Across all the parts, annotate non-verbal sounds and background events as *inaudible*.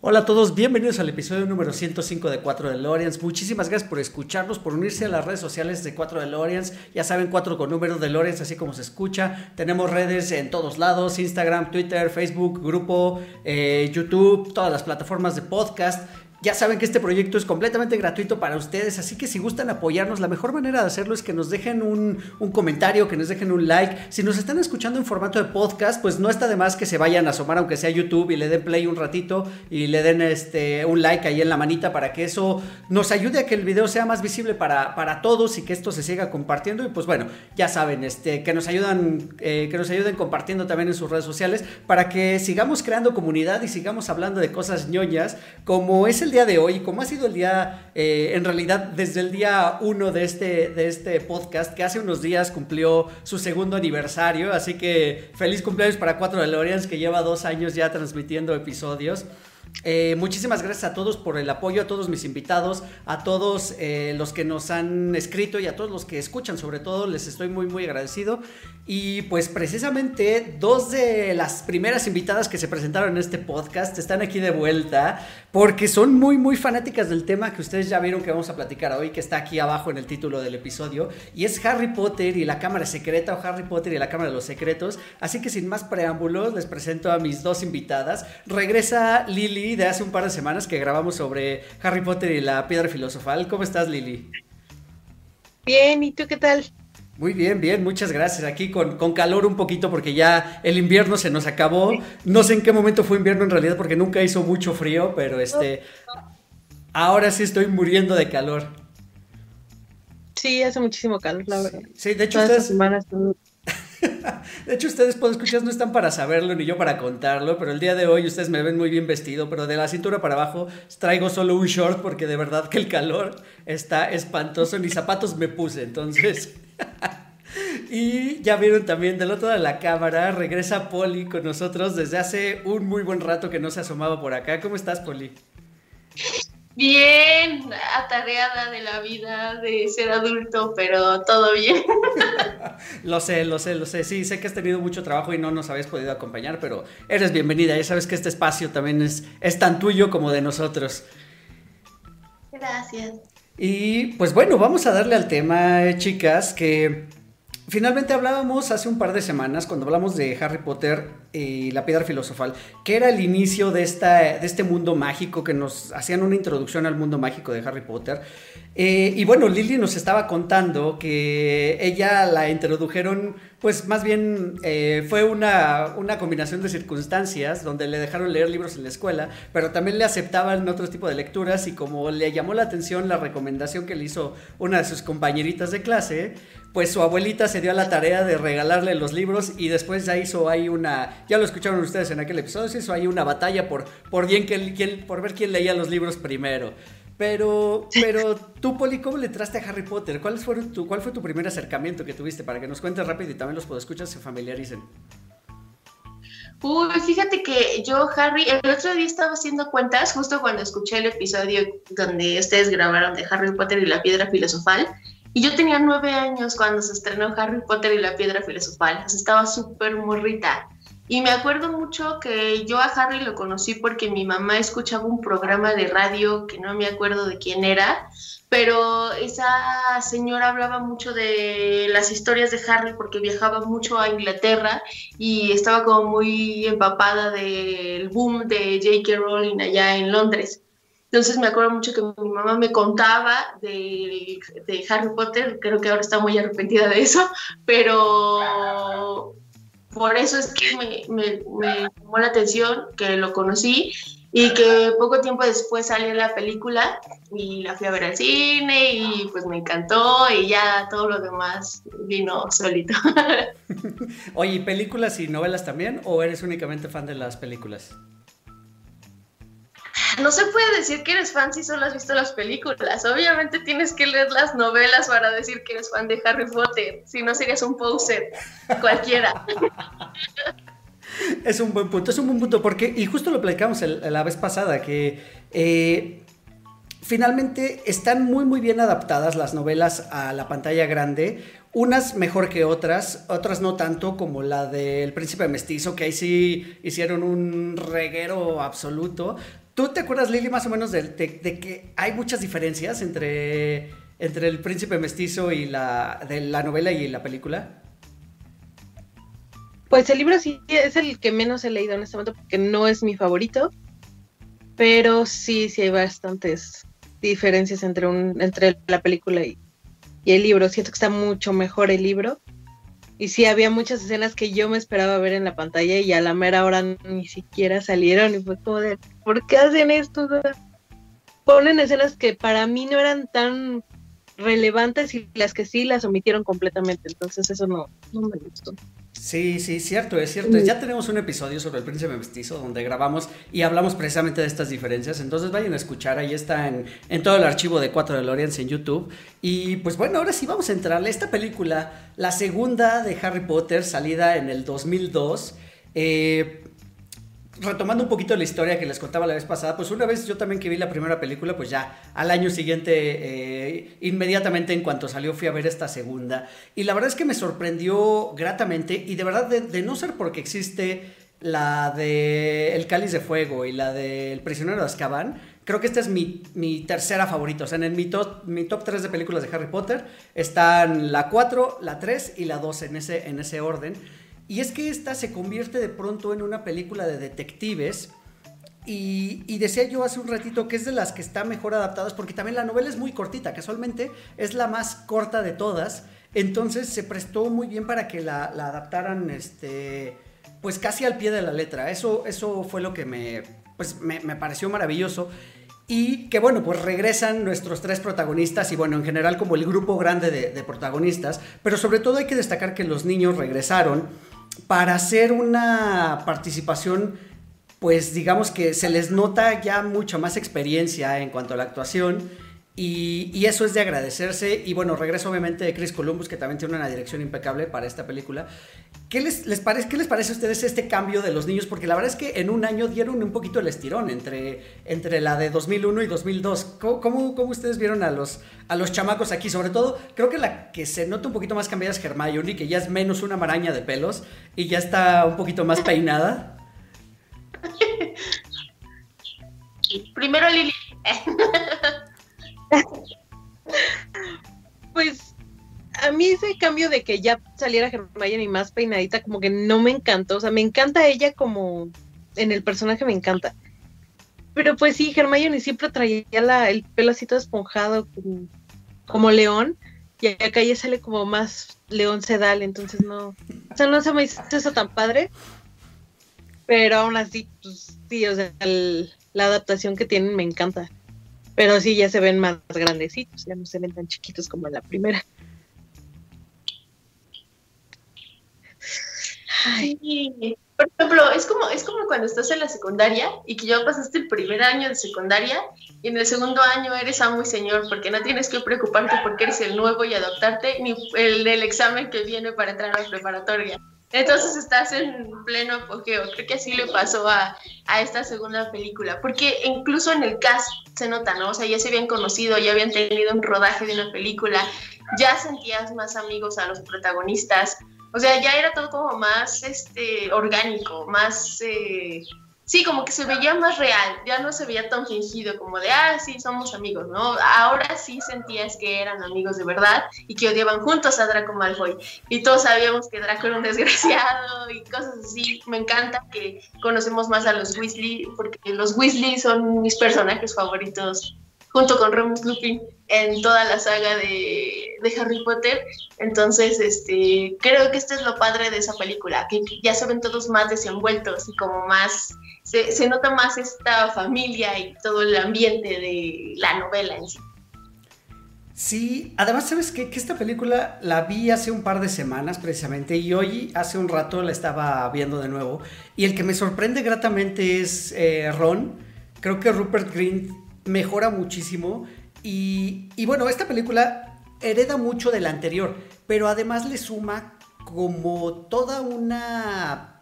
Hola a todos, bienvenidos al episodio número 105 de 4 DeLoreans. Muchísimas gracias por escucharnos, por unirse a las redes sociales de 4 DeLoreans. Ya saben, 4 con número DeLoreans, así como se escucha. Tenemos redes en todos lados, Instagram, Twitter, Facebook, grupo, eh, YouTube, todas las plataformas de podcast. Ya saben que este proyecto es completamente gratuito para ustedes, así que si gustan apoyarnos, la mejor manera de hacerlo es que nos dejen un, comentario, que nos dejen un like. Si nos están escuchando en formato de podcast, pues no está de más que se vayan a asomar, aunque sea YouTube, y le den play un ratito y le den este, un like ahí en la manita para que eso nos ayude a que el video sea más visible para, para todos y que esto se siga compartiendo. Y pues bueno, ya saben, este, que, nos ayudan, eh, que nos ayuden compartiendo también en sus redes sociales para que sigamos creando comunidad y sigamos hablando de cosas ñoñas como es el día de hoy, como ha sido el día, eh, en realidad desde el día uno de este, de este podcast, que hace unos días cumplió su segundo aniversario, así que feliz cumpleaños para Cuatro DeLoreans, que lleva dos años ya transmitiendo episodios. Eh, muchísimas gracias a todos por el apoyo, a todos mis invitados, a todos eh, los que nos han escrito y a todos los que escuchan, sobre todo les estoy muy muy agradecido. Y pues precisamente dos de las primeras invitadas que se presentaron en este podcast están aquí de vuelta porque son muy muy fanáticas del tema que ustedes ya vieron que vamos a platicar hoy, que está aquí abajo en el título del episodio, y es Harry Potter y la Cámara Secreta o Harry Potter y la Cámara de los Secretos. Así que sin más preámbulos les presento a mis dos invitadas. Regresa Lili de hace un par de semanas que grabamos sobre Harry Potter y la piedra filosofal. ¿Cómo estás, Lili? Bien, ¿y tú qué tal? Muy bien, bien, muchas gracias. Aquí con, con, calor un poquito porque ya el invierno se nos acabó. No sé en qué momento fue invierno en realidad porque nunca hizo mucho frío, pero este ahora sí estoy muriendo de calor. Sí, hace muchísimo calor, la verdad. Sí, de hecho ustedes, *laughs* de hecho, ustedes, pueden escuchar, no están para saberlo ni yo para contarlo, pero el día de hoy ustedes me ven muy bien vestido, pero de la cintura para abajo traigo solo un short porque de verdad que el calor está espantoso, ni zapatos me puse, entonces... *laughs* y ya vieron también del otro lado de la cámara, regresa Poli con nosotros desde hace un muy buen rato que no se asomaba por acá. ¿Cómo estás, Poli? Bien, atareada de la vida, de ser adulto, pero todo bien. *laughs* lo sé, lo sé, lo sé. Sí, sé que has tenido mucho trabajo y no nos habías podido acompañar, pero eres bienvenida. Ya sabes que este espacio también es, es tan tuyo como de nosotros. Gracias. Y pues bueno, vamos a darle al tema, eh, chicas, que finalmente hablábamos hace un par de semanas, cuando hablamos de Harry Potter la piedra filosofal, que era el inicio de, esta, de este mundo mágico, que nos hacían una introducción al mundo mágico de Harry Potter. Eh, y bueno, Lily nos estaba contando que ella la introdujeron, pues más bien eh, fue una, una, combinación de circunstancias donde le dejaron leer libros en la escuela, pero también le aceptaban otro tipo de lecturas y como le llamó la atención la recomendación que le hizo una de sus compañeritas de clase, pues su abuelita se dio a la tarea de regalarle los libros y después ya hizo ahí una, ya lo escucharon ustedes en aquel episodio, se hizo ahí una batalla por, por, bien que, por ver quién leía los libros primero. Pero, pero tú, Poli, ¿cómo le entraste a Harry Potter? ¿Cuál fue, tu, ¿Cuál fue tu primer acercamiento que tuviste? Para que nos cuentes rápido y también los escuchar se familiaricen. Uy, fíjate que yo, Harry, el otro día estaba haciendo cuentas justo cuando escuché el episodio donde ustedes grabaron de Harry Potter y la piedra filosofal. Y yo tenía nueve años cuando se estrenó Harry Potter y la piedra filosofal. estaba súper morrita. Y me acuerdo mucho que yo a Harry lo conocí porque mi mamá escuchaba un programa de radio que no me acuerdo de quién era, pero esa señora hablaba mucho de las historias de Harry porque viajaba mucho a Inglaterra y estaba como muy empapada del boom de J.K. Rowling allá en Londres. Entonces me acuerdo mucho que mi mamá me contaba de, de Harry Potter, creo que ahora está muy arrepentida de eso, pero por eso es que me, llamó la atención, que lo conocí y que poco tiempo después salió la película y la fui a ver al cine y pues me encantó y ya todo lo demás vino solito. *laughs* Oye, ¿películas y novelas también o eres únicamente fan de las películas? No se puede decir que eres fan si solo has visto las películas. Obviamente tienes que leer las novelas para decir que eres fan de Harry Potter. Si no, serías un poser cualquiera. *laughs* es un buen punto, es un buen punto, porque, y justo lo platicamos la vez pasada, que eh, finalmente están muy, muy bien adaptadas las novelas a la pantalla grande. Unas mejor que otras, otras no tanto, como la del Príncipe Mestizo, que ahí sí hicieron un reguero absoluto. ¿Tú te acuerdas, Lili, más o menos de, que hay muchas diferencias entre, entre el Príncipe Mestizo y la, de la novela y la película? Pues el libro sí es el que menos he leído en este momento porque no es mi favorito, pero sí, sí hay bastantes diferencias entre, un, entre la película y, el libro. Siento que está mucho mejor el libro. Y sí, había muchas escenas que yo me esperaba ver en la pantalla y a la mera hora ni siquiera salieron. Y fue como ¿por qué hacen esto? Ponen escenas que para mí no eran tan relevantes y las que sí las omitieron completamente. Entonces eso no, no me gustó. Sí, sí, cierto, es cierto. Ya tenemos un episodio sobre el príncipe mestizo donde grabamos y hablamos precisamente de estas diferencias. Entonces vayan a escuchar, ahí está en, todo el archivo de 4 DeLoreans en YouTube. Y pues bueno, ahora sí vamos a entrarle. Esta película, la segunda de Harry Potter, salida en el 2002. Eh, retomando un poquito la historia que les contaba la vez pasada, pues una vez yo también que vi la primera película, pues ya al año siguiente, eh, inmediatamente en cuanto salió, fui a ver esta segunda. Y la verdad es que me sorprendió gratamente y de verdad, de, no ser porque existe la de El Cáliz de Fuego y la de El Prisionero de Azkaban, creo que esta es mi, tercera favorita. O sea, en mi top, mi top 3 de películas de Harry Potter están la 4, la 3 y la 2 en ese, en ese orden. Y es que esta se convierte de pronto en una película de detectives. Y, decía yo hace un ratito que es de las que están mejor adaptadas porque también la novela es muy cortita, casualmente es la más corta de todas. Entonces se prestó muy bien para que la, adaptaran este, pues casi al pie de la letra. Eso, eso fue lo que me, pues me, pareció maravilloso. Y que bueno, pues regresan nuestros tres protagonistas y bueno, en general como el grupo grande de, de protagonistas. Pero sobre todo hay que destacar que los niños regresaron para hacer una participación, pues digamos que se les nota ya mucha más experiencia en cuanto a la actuación y, eso es de agradecerse. Y bueno, regreso obviamente de Chris Columbus, que también tiene una dirección impecable para esta película. ¿Qué les, parece, ¿Qué les parece a ustedes este cambio de los niños? Porque la verdad es que en un año dieron un poquito el estirón entre, entre la de 2001 y 2002. ¿Cómo, cómo, ustedes vieron a los, a los chamacos aquí? Sobre todo, creo que la que se nota un poquito más cambiada es Hermione, que ya es menos una maraña de pelos y ya está un poquito más peinada. *laughs* Primero Lili. *laughs* *laughs* pues a mí ese cambio de que ya saliera Hermione más peinadita como que no me encantó, o sea, me encanta ella como en el personaje me encanta. Pero pues sí, Hermione siempre traía el pelo así todo esponjado como, león y acá ya sale como más león sedal, entonces no, o sea, no se me hizo eso tan padre. Pero aún así, pues sí, o sea, la adaptación que tienen me encanta. Pero sí, ya se ven más grandecitos, ya no se ven tan chiquitos como en la primera. Por ejemplo, es como, es como cuando estás en la secundaria y que ya pasaste el primer año de secundaria y en el segundo año eres amo y señor porque no tienes que preocuparte porque eres el nuevo y adoptarte ni el del examen que viene para entrar a la preparatoria. Entonces estás en pleno apogeo. Creo que así le pasó a, a, esta segunda película. Porque incluso en el cast se nota, ¿no? O sea, ya se habían conocido, ya habían tenido un rodaje de una película, ya sentías más amigos a los protagonistas. O sea, ya era todo como más este, orgánico, más eh, sí, como que se veía más real, ya no se veía tan fingido como de, ah, sí, somos amigos, ¿no? Ahora sí sentías que eran amigos de verdad y que odiaban juntos a Draco Malfoy. Y todos sabíamos que Draco era un desgraciado *laughs* y cosas así. Me encanta que conocemos más a los Weasley, porque los Weasley son mis personajes favoritos junto con Remus Lupin en toda la saga de, de, Harry Potter. Entonces, este, creo que esto es lo padre de esa película, que ya se ven todos más desenvueltos y como más se, nota más esta familia y todo el ambiente de la novela en sí. Sí, además, ¿sabes qué? Que esta película la vi hace un par de semanas precisamente y hoy hace un rato la estaba viendo de nuevo y el que me sorprende gratamente es eh, Ron. Creo que Rupert Green mejora muchísimo y, bueno, esta película hereda mucho de la anterior, pero además le suma como toda una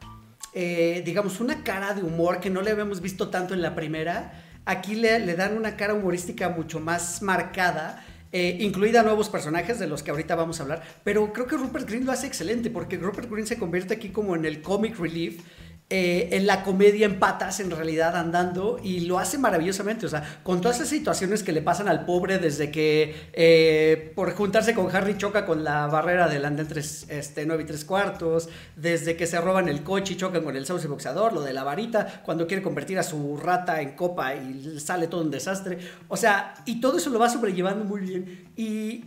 eh, digamos, una cara de humor que no le habíamos visto tanto en la primera. Aquí le, le dan una cara humorística mucho más marcada. Eh, incluida nuevos personajes de los que ahorita vamos a hablar, pero creo que Rupert Green lo hace excelente porque Rupert Green se convierte aquí como en el comic relief eh, en la comedia en patas, en realidad, andando, y lo hace maravillosamente. O sea, con todas esas situaciones que le pasan al pobre desde que eh, por juntarse con Harry choca con la barrera del andén este, 9 y 3 cuartos, desde que se roban el coche y chocan con el sauce boxeador, lo de la varita, cuando quiere convertir a su rata en copa y sale todo un desastre. O sea, y todo eso lo va sobrellevando muy bien. Y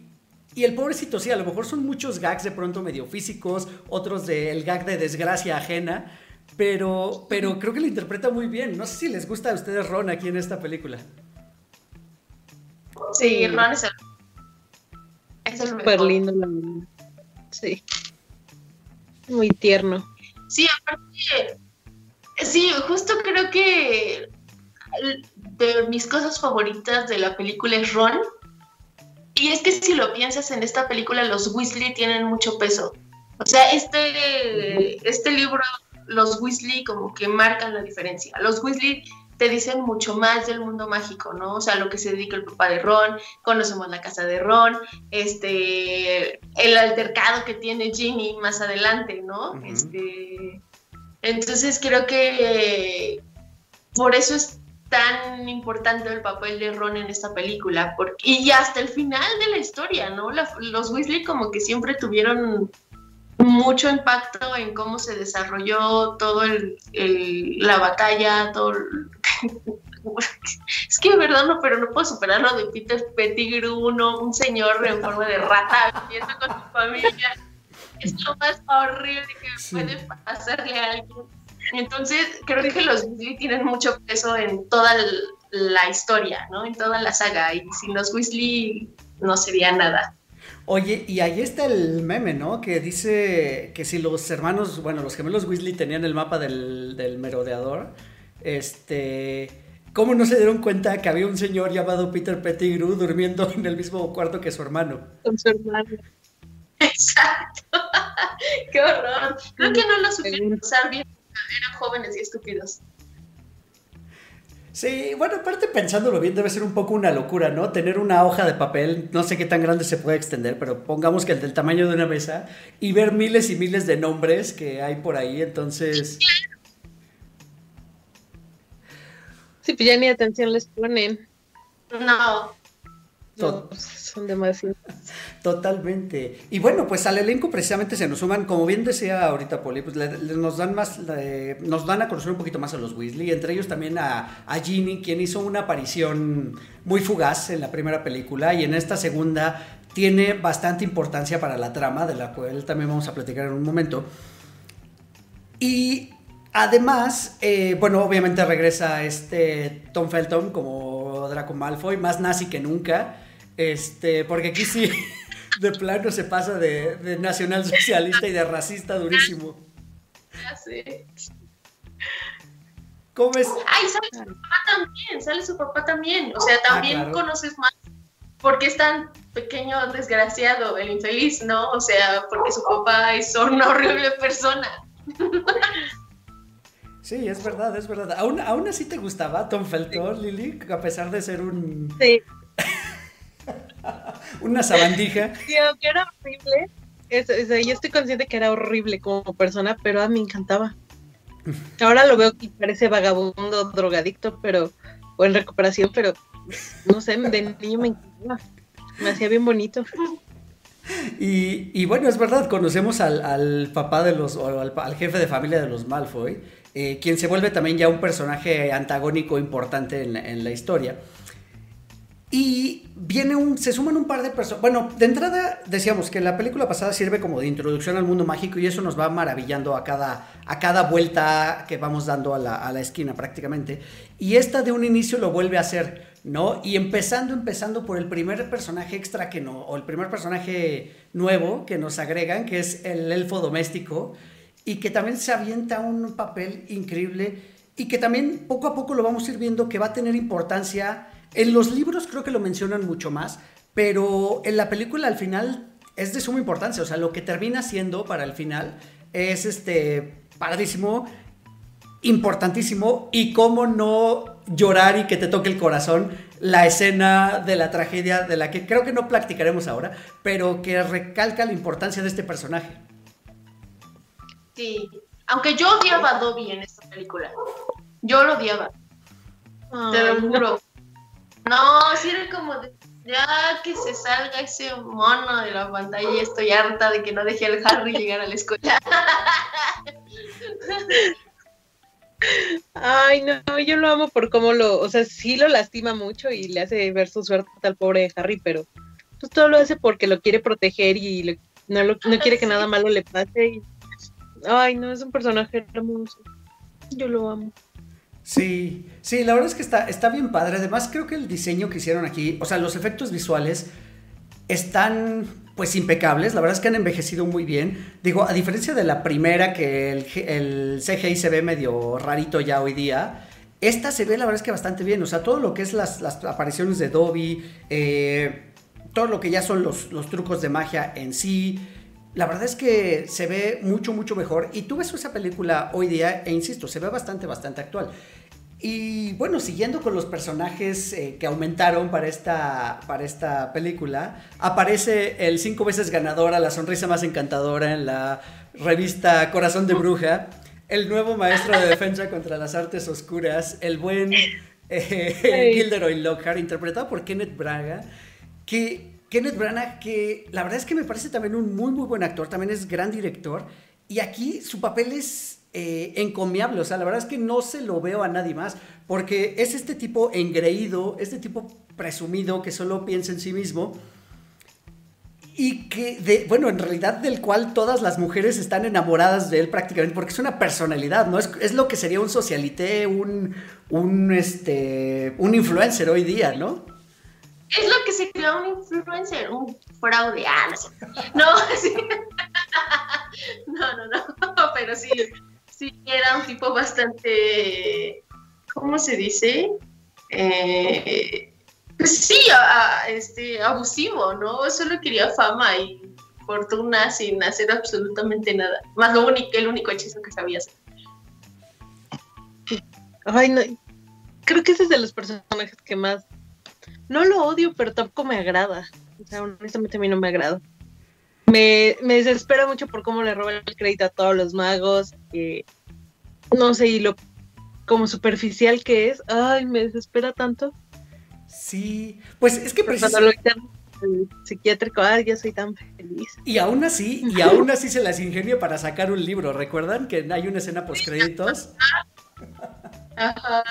y el pobrecito, sí, a lo mejor son muchos gags de pronto medio físicos, otros del gag de desgracia ajena, pero, pero creo que lo interpreta muy bien. No sé si les gusta a ustedes Ron aquí en esta película. Sí, Ron es el, es el Súper lindo, la verdad. Sí. Muy tierno. Sí, aparte, sí, justo creo que de mis cosas favoritas de la película es Ron. Y es que si lo piensas en esta película, los Weasley tienen mucho peso. O sea, este, este libro los Weasley como que marcan la diferencia. Los Weasley te dicen mucho más del mundo mágico, ¿no? O sea, lo que se dedica el papá de Ron, conocemos la casa de Ron, este, el altercado que tiene Ginny más adelante, ¿no? Este, entonces creo que por eso es tan importante el papel de Ron en esta película, porque, y hasta el final de la historia, ¿no? los Weasley como que siempre tuvieron mucho impacto en cómo se desarrolló todo el, la batalla, todo *laughs* es que de verdad no, pero no puedo superar lo de Peter Pettigrew, uno, un señor en forma de rata viviendo con su familia. Es lo más horrible que puede pasarle a alguien. Entonces, creo que los Weasley tienen mucho peso en toda la historia, ¿no? En toda la saga. Y sin los Weasley no sería nada. Oye, y ahí está el meme, ¿no? Que dice que si los hermanos, bueno, los gemelos Weasley tenían el mapa del, del merodeador, este... ¿Cómo no se dieron cuenta que había un señor llamado Peter Pettigrew durmiendo en el mismo cuarto que su hermano? Con su hermano. *laughs* Exacto. *laughs* Qué horror. Creo que no lo supieron usar bien. Eran jóvenes y estúpidos. Sí, bueno, aparte pensándolo bien, debe ser un poco una locura, ¿no? Tener una hoja de papel, no sé qué tan grande se puede extender, pero pongamos que el del tamaño de una mesa y ver miles y miles de nombres que hay por ahí, entonces... Sí, pues ya ni atención les ponen. No. No, son demasiados. Totalmente. Y bueno, pues al elenco precisamente se nos suman, como bien decía ahorita Poli, pues le, le nos dan más, le, nos dan a conocer un poquito más a los Weasley, entre ellos también a, a Ginny, quien hizo una aparición muy fugaz en la primera película y en esta segunda tiene bastante importancia para la trama, de la cual también vamos a platicar en un momento. Y Además, eh, bueno, obviamente regresa este Tom Felton como Draco Malfoy, más nazi que nunca. Este, porque aquí sí, *laughs* de plano se pasa de, de nacionalsocialista y de racista durísimo. Ya sé. ¿Cómo es? Ay, sale su papá también, sale su papá también. O sea, también Ah, claro. conoces más. Porque es tan pequeño, desgraciado, el infeliz, ¿no? O sea, porque su papá es una horrible persona. Sí, es verdad, es verdad. ¿Aún, aún así te gustaba Tom Felton, Lily? A pesar de ser un, Sí, una sabandija. *laughs* sí, aunque era horrible. yo estoy consciente que era horrible como persona, pero a mí me encantaba. Ahora lo veo que parece vagabundo, drogadicto, pero o en recuperación, pero no sé, de niño me encantaba. Me hacía bien bonito. Y, y bueno, es verdad, conocemos al, al papá de los, o al, al jefe de familia de los Malfoy, eh, quien se vuelve también ya un personaje antagónico importante en la, en la historia. Y viene un, se suman un par de personas. Bueno, de entrada decíamos que la película pasada sirve como de introducción al mundo mágico y eso nos va maravillando a cada, a cada vuelta que vamos dando a la, a la esquina prácticamente. Y esta de un inicio lo vuelve a hacer, ¿no? Y empezando, empezando por el primer personaje extra que no, o el primer personaje nuevo que nos agregan, que es el elfo doméstico, y que también se avienta un papel increíble y que también poco a poco lo vamos a ir viendo que va a tener importancia. En los libros creo que lo mencionan mucho más, pero en la película al final es de suma importancia. O sea, lo que termina siendo para el final es este padrísimo. importantísimo y cómo no llorar y que te toque el corazón la escena de la tragedia de la que creo que no platicaremos ahora, pero que recalca la importancia de este personaje. Sí, aunque yo odiaba a Dobby en esta película. Yo lo odiaba. te lo juro. No, sí era como de, ya que se salga ese mono de la pantalla y estoy harta de que no deje al Harry llegar a la escuela. *laughs* Ay, no, yo lo amo por cómo lo, o sea, sí lo lastima mucho y le hace ver su suerte al pobre Harry, pero pues todo lo hace porque lo quiere proteger y no, no quiere que *laughs* nada malo le pase. ay, no, es un personaje hermoso. Yo lo amo. Sí, sí, la verdad es que está, está bien padre. Además, creo que el diseño que hicieron aquí, o sea, los efectos visuales están pues impecables, la verdad es que han envejecido muy bien. Digo, a diferencia de la primera, que el, CGI se ve medio rarito ya hoy día, esta se ve la verdad es que bastante bien. O sea, todo lo que es las, apariciones de Dobby, eh, todo lo que ya son los, trucos de magia en sí, la verdad es que se ve mucho, mucho mejor. Y tú ves esa película hoy día, e insisto, se ve bastante, bastante actual. Y bueno, siguiendo con los personajes eh, que aumentaron para esta, para esta película, aparece el cinco veces ganador a la sonrisa más encantadora en la revista Corazón de Bruja, el nuevo maestro de defensa *laughs* contra las artes oscuras, el buen eh, Gilderoy Lockhart, interpretado por Kenneth Braga, que Kenneth Branagh, que la verdad es que me parece también un muy, muy buen actor, también es gran director, y aquí su papel es eh, encomiable. O sea, la verdad es que no se lo veo a nadie más. Porque es este tipo engreído, este tipo presumido que solo piensa en sí mismo. Y que, bueno, en realidad del cual todas las mujeres están enamoradas de él prácticamente, porque es una personalidad, ¿no? Es, lo que sería un socialité, un, un, este, un influencer hoy día, ¿no? Es lo que sería un influencer, un fraude. Ah, no, *laughs* sí. *laughs* no, no, no, *laughs* pero sí, sí era un tipo bastante, ¿cómo se dice? Eh, pues sí, este, abusivo, ¿no? Solo quería fama y fortuna sin hacer absolutamente nada. Más lo único, el único hechizo que sabía hacer. Ay, no. Creo que ese es de los personajes que más. No lo odio, pero tampoco me agrada. O sea, honestamente a mí no me agrada me, me desespera mucho por cómo le roba el crédito a todos los magos. no sé, y lo como superficial que es, ay, me desespera tanto. Sí, pues es que precisamente... el psiquiátrico, ay, ya soy tan feliz. Y aún así, y *laughs* aún así se las ingenia para sacar un libro. ¿Recuerdan que hay una escena post créditos? Ajá.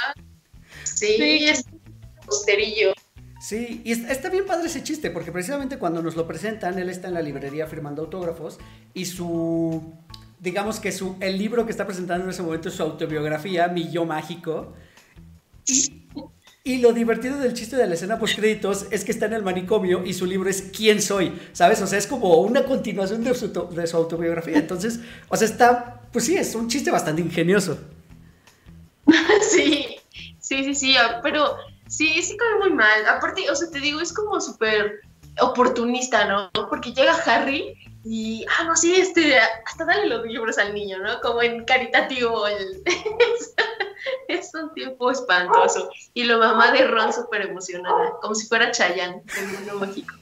Sí, sí. es posterillo. Sí, y está bien padre ese chiste, porque precisamente cuando nos lo presentan, él está en la librería firmando autógrafos y su, digamos que su, el libro que está presentando en ese momento es su autobiografía, Mi Yo Mágico. Y, y lo divertido del chiste de la escena post créditos es que está en el manicomio y su libro es ¿Quién soy? ¿Sabes? O sea, es como una continuación de su, de su autobiografía. Entonces, o sea, está, pues sí, es un chiste bastante ingenioso. *laughs* Sí, sí, sí, sí, pero Sí, sí cae muy mal. Aparte, o sea, te digo, es como súper oportunista, ¿no? Porque llega Harry y, ah, no, sí, este, hasta dale los libros al niño, ¿no? Como en caritativo. El... *laughs* es un tiempo espantoso. Y la mamá de Ron súper emocionada, como si fuera Chayanne, el mundo mágico.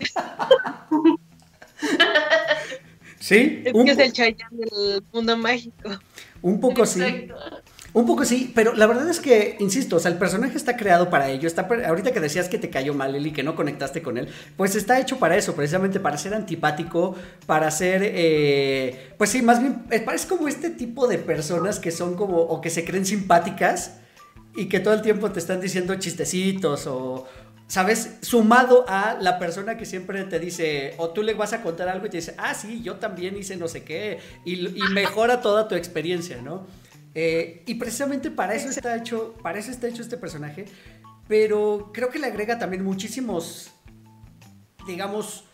Sí. Es que es el Chayanne del mundo mágico. Un poco Exacto. sí. Un poco sí, pero la verdad es que, insisto, o sea, el personaje está creado para ello. Está, ahorita que decías que te cayó mal él que no conectaste con él, pues está hecho para eso, precisamente para ser antipático, para ser, eh, pues sí, más bien, eh, parece como este tipo de personas que son como, o que se creen simpáticas y que todo el tiempo te están diciendo chistecitos o, ¿sabes? Sumado a la persona que siempre te dice, o tú le vas a contar algo y te dice, ah, sí, yo también hice no sé qué, y mejora toda tu experiencia, ¿no? Eh, y precisamente para eso está hecho, para eso está hecho este personaje. Pero creo que le agrega también muchísimos, digamos,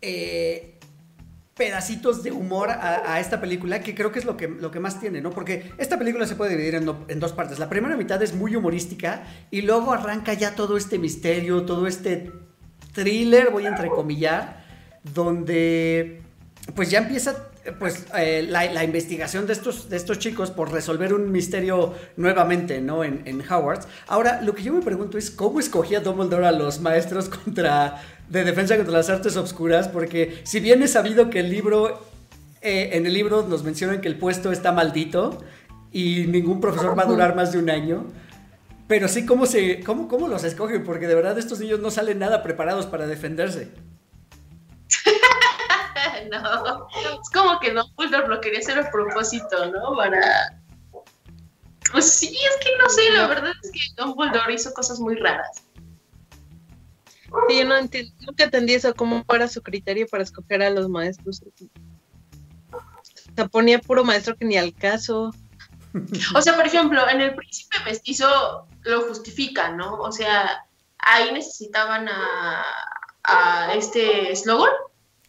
eh, pedacitos de humor a, esta película, que creo que es lo que, lo que más tiene, ¿no? Porque esta película se puede dividir en, en, dos partes. La primera mitad es muy humorística y luego arranca ya todo este misterio, todo este thriller, voy a entrecomillar, donde pues ya empieza pues eh, la, investigación de estos, de estos chicos por resolver un misterio nuevamente, ¿no? En, en Howard. Ahora, lo que yo me pregunto es cómo escogía Dumbledore a los maestros contra de defensa contra las artes obscuras, porque si bien es sabido que el libro, eh, en el libro nos mencionan que el puesto está maldito y ningún profesor va a durar más de un año. Pero sí, ¿cómo, se, cómo, cómo los escogen? Porque de verdad estos niños no salen nada preparados para defenderse. *laughs* no, es como que Dumbledore lo quería hacer a propósito, ¿no? Para... Pues sí, es que no sé, la verdad es que Dumbledore hizo cosas muy raras. Sí, yo no entiendo, nunca entendí eso, cómo era su criterio para escoger a los maestros. O sea, ponía puro maestro que ni al caso. O sea, por ejemplo, en el príncipe mestizo lo justifican, ¿no? O sea, ahí necesitaban a, a este Slogan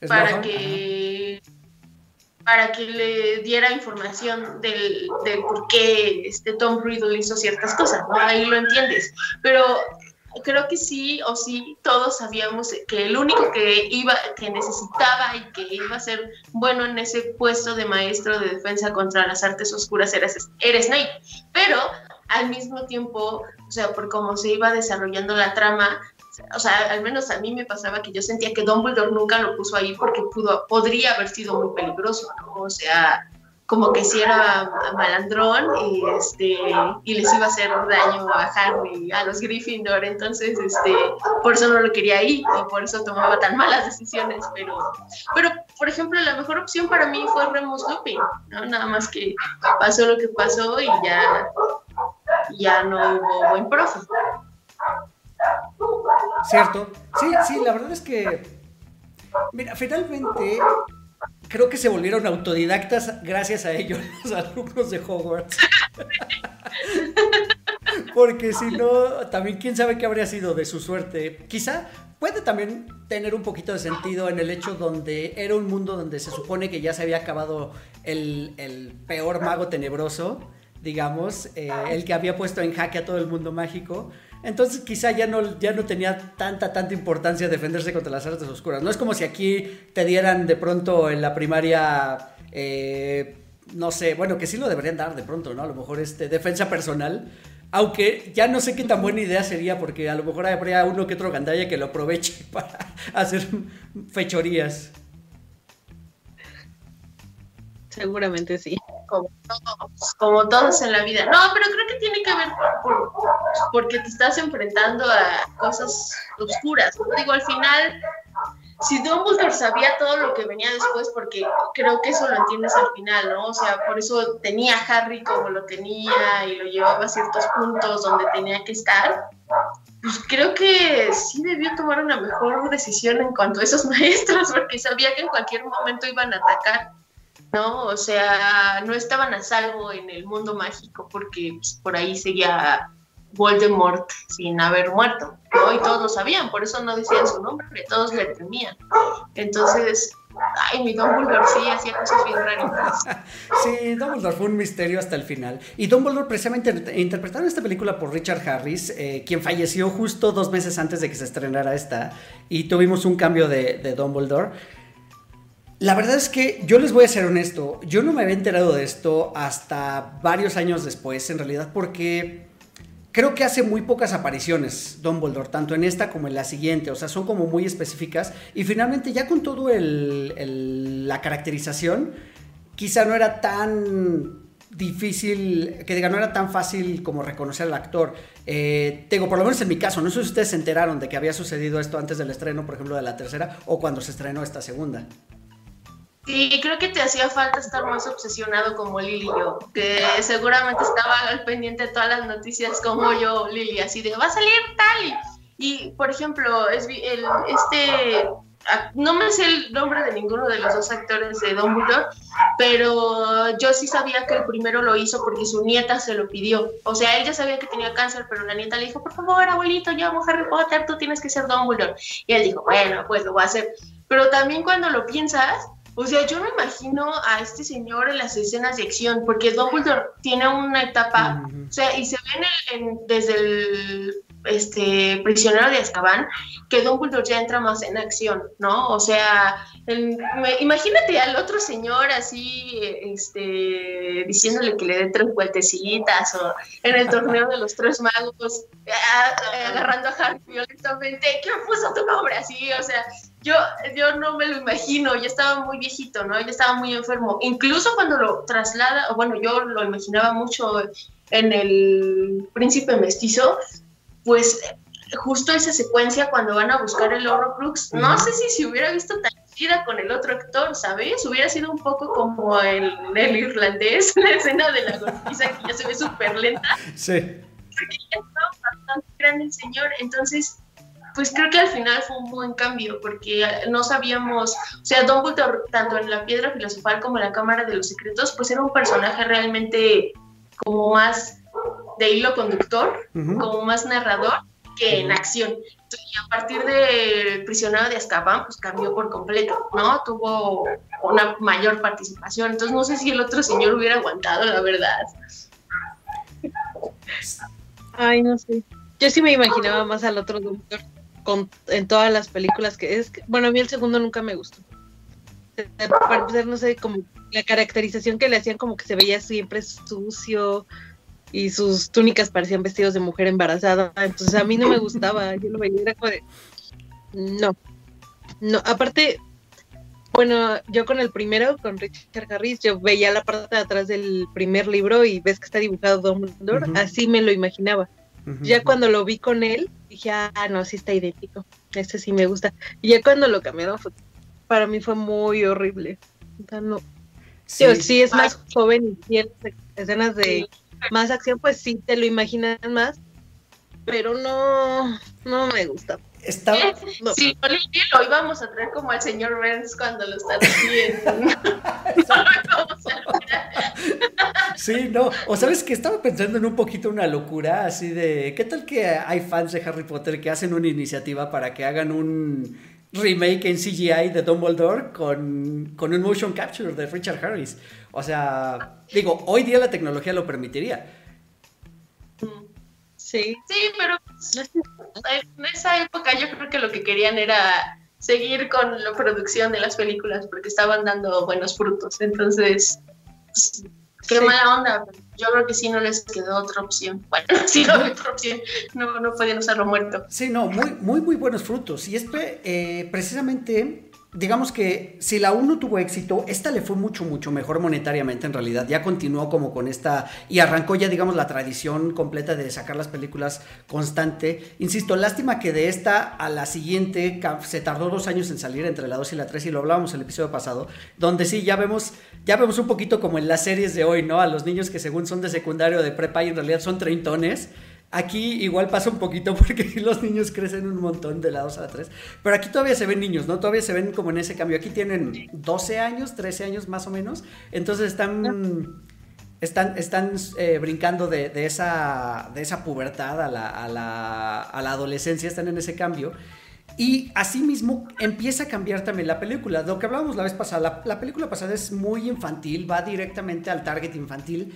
para que para que le diera información del, del por qué este Tom Riddle hizo ciertas cosas, ¿no? Ahí lo entiendes. Pero creo que sí o sí todos sabíamos que el único que iba que necesitaba y que iba a ser bueno en ese puesto de maestro de defensa contra las artes oscuras era, era Snape pero al mismo tiempo o sea por cómo se iba desarrollando la trama o sea, al menos a mí me pasaba que yo sentía que Dumbledore nunca lo puso ahí porque pudo, podría haber sido muy peligroso, ¿no? O sea, como que si era malandrón y, este, y les iba a hacer daño a Harry, a los Gryffindor, entonces este, por eso no lo quería ahí y por eso tomaba tan malas decisiones, pero, pero por ejemplo la mejor opción para mí fue Remus Lupin, ¿no? nada más que pasó lo que pasó y ya, ya no hubo buen profe. ¿Cierto? Sí, sí, la verdad es que. Mira, finalmente creo que se volvieron autodidactas gracias a ellos, *laughs* los alumnos de Hogwarts. *laughs* Porque si no, también quién sabe qué habría sido de su suerte. Quizá puede también tener un poquito de sentido en el hecho donde era un mundo donde se supone que ya se había acabado el, el peor mago tenebroso, digamos, eh, el que había puesto en jaque a todo el mundo mágico. Entonces quizá ya no, ya no tenía tanta, tanta importancia defenderse contra las artes oscuras. No es como si aquí te dieran de pronto en la primaria, eh, no sé, bueno, que sí lo deberían dar de pronto, ¿no? A lo mejor este, defensa personal. Aunque ya no sé qué tan buena idea sería, porque a lo mejor habría uno que otro gandalla que lo aproveche *laughs* para hacer fechorías. Seguramente sí. Como como todos en la vida. No, pero creo que tiene que ver porque te estás enfrentando a cosas oscuras. Digo, al final, si Dumbledore sabía todo lo que venía después, porque creo que eso lo entiendes al final, ¿no? O sea, por eso tenía a Harry como lo tenía y lo llevaba a ciertos puntos donde tenía que estar. Pues creo que sí debió tomar una mejor decisión en cuanto a esos *laughs* maestros, porque sabía que en cualquier momento iban a atacar. ¿No? O sea, no estaban a salvo en el mundo mágico porque pues, por ahí seguía Voldemort sin haber muerto. Y todos lo sabían, por eso no decían su nombre, todos le temían. Entonces, ay, mi Dumbledore sí hacía cosas bien raras. *laughs* sí, Dumbledore fue un misterio hasta el final. Y Dumbledore precisamente interpretaron esta película por Richard Harris, eh, quien falleció justo dos meses antes de que se estrenara esta, y tuvimos un cambio de, de Dumbledore. La verdad es que yo les voy a ser honesto, yo no me había enterado de esto hasta varios años después, en realidad, porque creo que hace muy pocas apariciones Dumbledore, tanto en esta como en la siguiente, o sea, son como muy específicas, y finalmente ya con todo la caracterización, quizá no era tan difícil, que diga, no era tan fácil como reconocer al actor. Eh, tengo, por lo menos en mi caso, no sé si ustedes se enteraron de que había sucedido esto antes del estreno, por ejemplo, de la tercera, o cuando se estrenó esta segunda. Sí, creo que te hacía falta estar más obsesionado como Lili y yo, que seguramente estaba al pendiente de todas las noticias como yo, Lili, así de, va a salir tal. Y, por ejemplo, es, el, este, no me sé el nombre de ninguno de los dos actores de Dumbledore, pero yo sí sabía que el primero lo hizo porque su nieta se lo pidió. O sea, él ya sabía que tenía cáncer, pero la nieta le dijo, por favor, abuelito, yo amo Harry Potter, tú tienes que ser Dumbledore. Y él dijo, bueno, pues lo voy a hacer. Pero también cuando lo piensas, o sea, yo me imagino a este señor en las escenas de acción, porque Dumbledore tiene una etapa, o sea, y se ve en desde el, este prisionero de Azkaban, que Dumbledore ya entra más en acción, ¿no? O sea, imagínate al otro señor así, este, diciéndole que le dé tres vueltecitas, o en el torneo de los tres magos, agarrando a Harry violentamente, ¿qué puso tu nombre? Así, o sea, yo, yo no me lo imagino, ya estaba muy viejito, ¿no? Ya estaba muy enfermo. Incluso cuando lo traslada, bueno, yo lo imaginaba mucho en el príncipe mestizo, pues justo esa secuencia cuando van a buscar el Horrocrux, no sé si se hubiera visto tan chida con el otro actor, ¿sabes? Hubiera sido un poco como el, el irlandés, *laughs* la escena de la golpiza que ya se ve súper lenta. Sí. Porque ya estaba bastante grande el señor, entonces pues creo que al final fue un buen cambio, porque no sabíamos, o sea, Dumbledore, tanto en la piedra filosofal como en la Cámara de los Secretos, pues era un personaje realmente como más de hilo conductor, como más narrador que en acción. Y a partir de Prisionero de Azkaban, pues cambió por completo, ¿no? Tuvo una mayor participación. Entonces no sé si el otro señor hubiera aguantado, la verdad. Ay, no sé. Yo sí me imaginaba más al otro doctor en todas las películas que es. bueno, a mí el segundo nunca me gustó. Para empezar, no sé, como la caracterización que le hacían, como que se veía siempre sucio y sus túnicas parecían vestidos de mujer embarazada. Entonces a mí no me gustaba. Yo lo veía, era como de. No. No, aparte, bueno, yo con el primero, con Richard Harris, yo veía la parte de atrás del primer libro y ves que está dibujado Dumbledore, así me lo imaginaba. Ya cuando lo vi con él, dije, ah, no, sí está idéntico. Este sí me gusta. Y ya cuando lo cambiaron, para mí fue muy horrible. O no. Sí. es más joven y tiene escenas de más acción, pues sí te lo imaginas más. Pero no, no me gusta. Estaba, Sí, lo íbamos a traer como al señor Burns cuando lo están haciendo. *laughs* sí, no. O sabes que estaba pensando en un poquito una locura así de. ¿Qué tal que hay fans de Harry Potter que hacen una iniciativa para que hagan un remake en CGI de Dumbledore con, con un motion capture de Richard Harris? O sea, digo, hoy día la tecnología lo permitiría. Sí. Sí, pero en esa época yo creo que lo que querían era seguir con la producción de las películas porque estaban dando buenos frutos. Entonces, qué mala onda. Yo creo que sí no les quedó otra opción. *laughs* Bueno, sí no otra opción. No, no podían usarlo muerto. Sí, no, muy, muy, muy buenos frutos. Y es eh, precisamente digamos que si la 1 tuvo éxito, esta le fue mucho, mucho mejor monetariamente en realidad. Ya continuó como con esta y arrancó ya, digamos, la tradición completa de sacar las películas constante. Insisto, lástima que de esta a la siguiente se tardó dos años en salir entre la 2 y la 3 y lo hablábamos el episodio pasado, donde sí, ya vemos, ya vemos un poquito como en las series de hoy, ¿no? A los niños que según son de secundario o de prepa y en realidad son treintones Aquí igual pasa un poquito *laughs* porque los niños crecen un montón de la 2 a la 3. Pero aquí todavía se ven niños, ¿no? Todavía se ven como en ese cambio. Aquí tienen 12 años, 13 años más o menos. Entonces están, están, están eh, brincando de, esa, de esa pubertad a la, a, la, a la adolescencia, están en ese cambio. Y asimismo empieza a cambiar también la película. Lo que hablábamos la vez pasada, la película pasada es muy infantil, va directamente al target infantil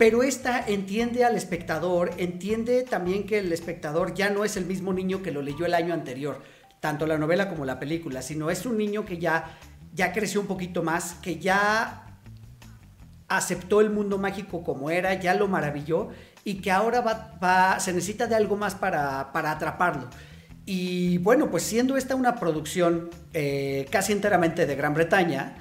pero esta entiende al espectador, entiende también que el espectador ya no es el mismo niño que lo leyó el año anterior, tanto la novela como la película, sino es un niño que ya, ya creció un poquito más, que ya aceptó el mundo mágico como era, ya lo maravilló y que ahora va, se necesita de algo más para, para atraparlo. Y bueno, pues siendo esta una producción eh, casi enteramente de Gran Bretaña,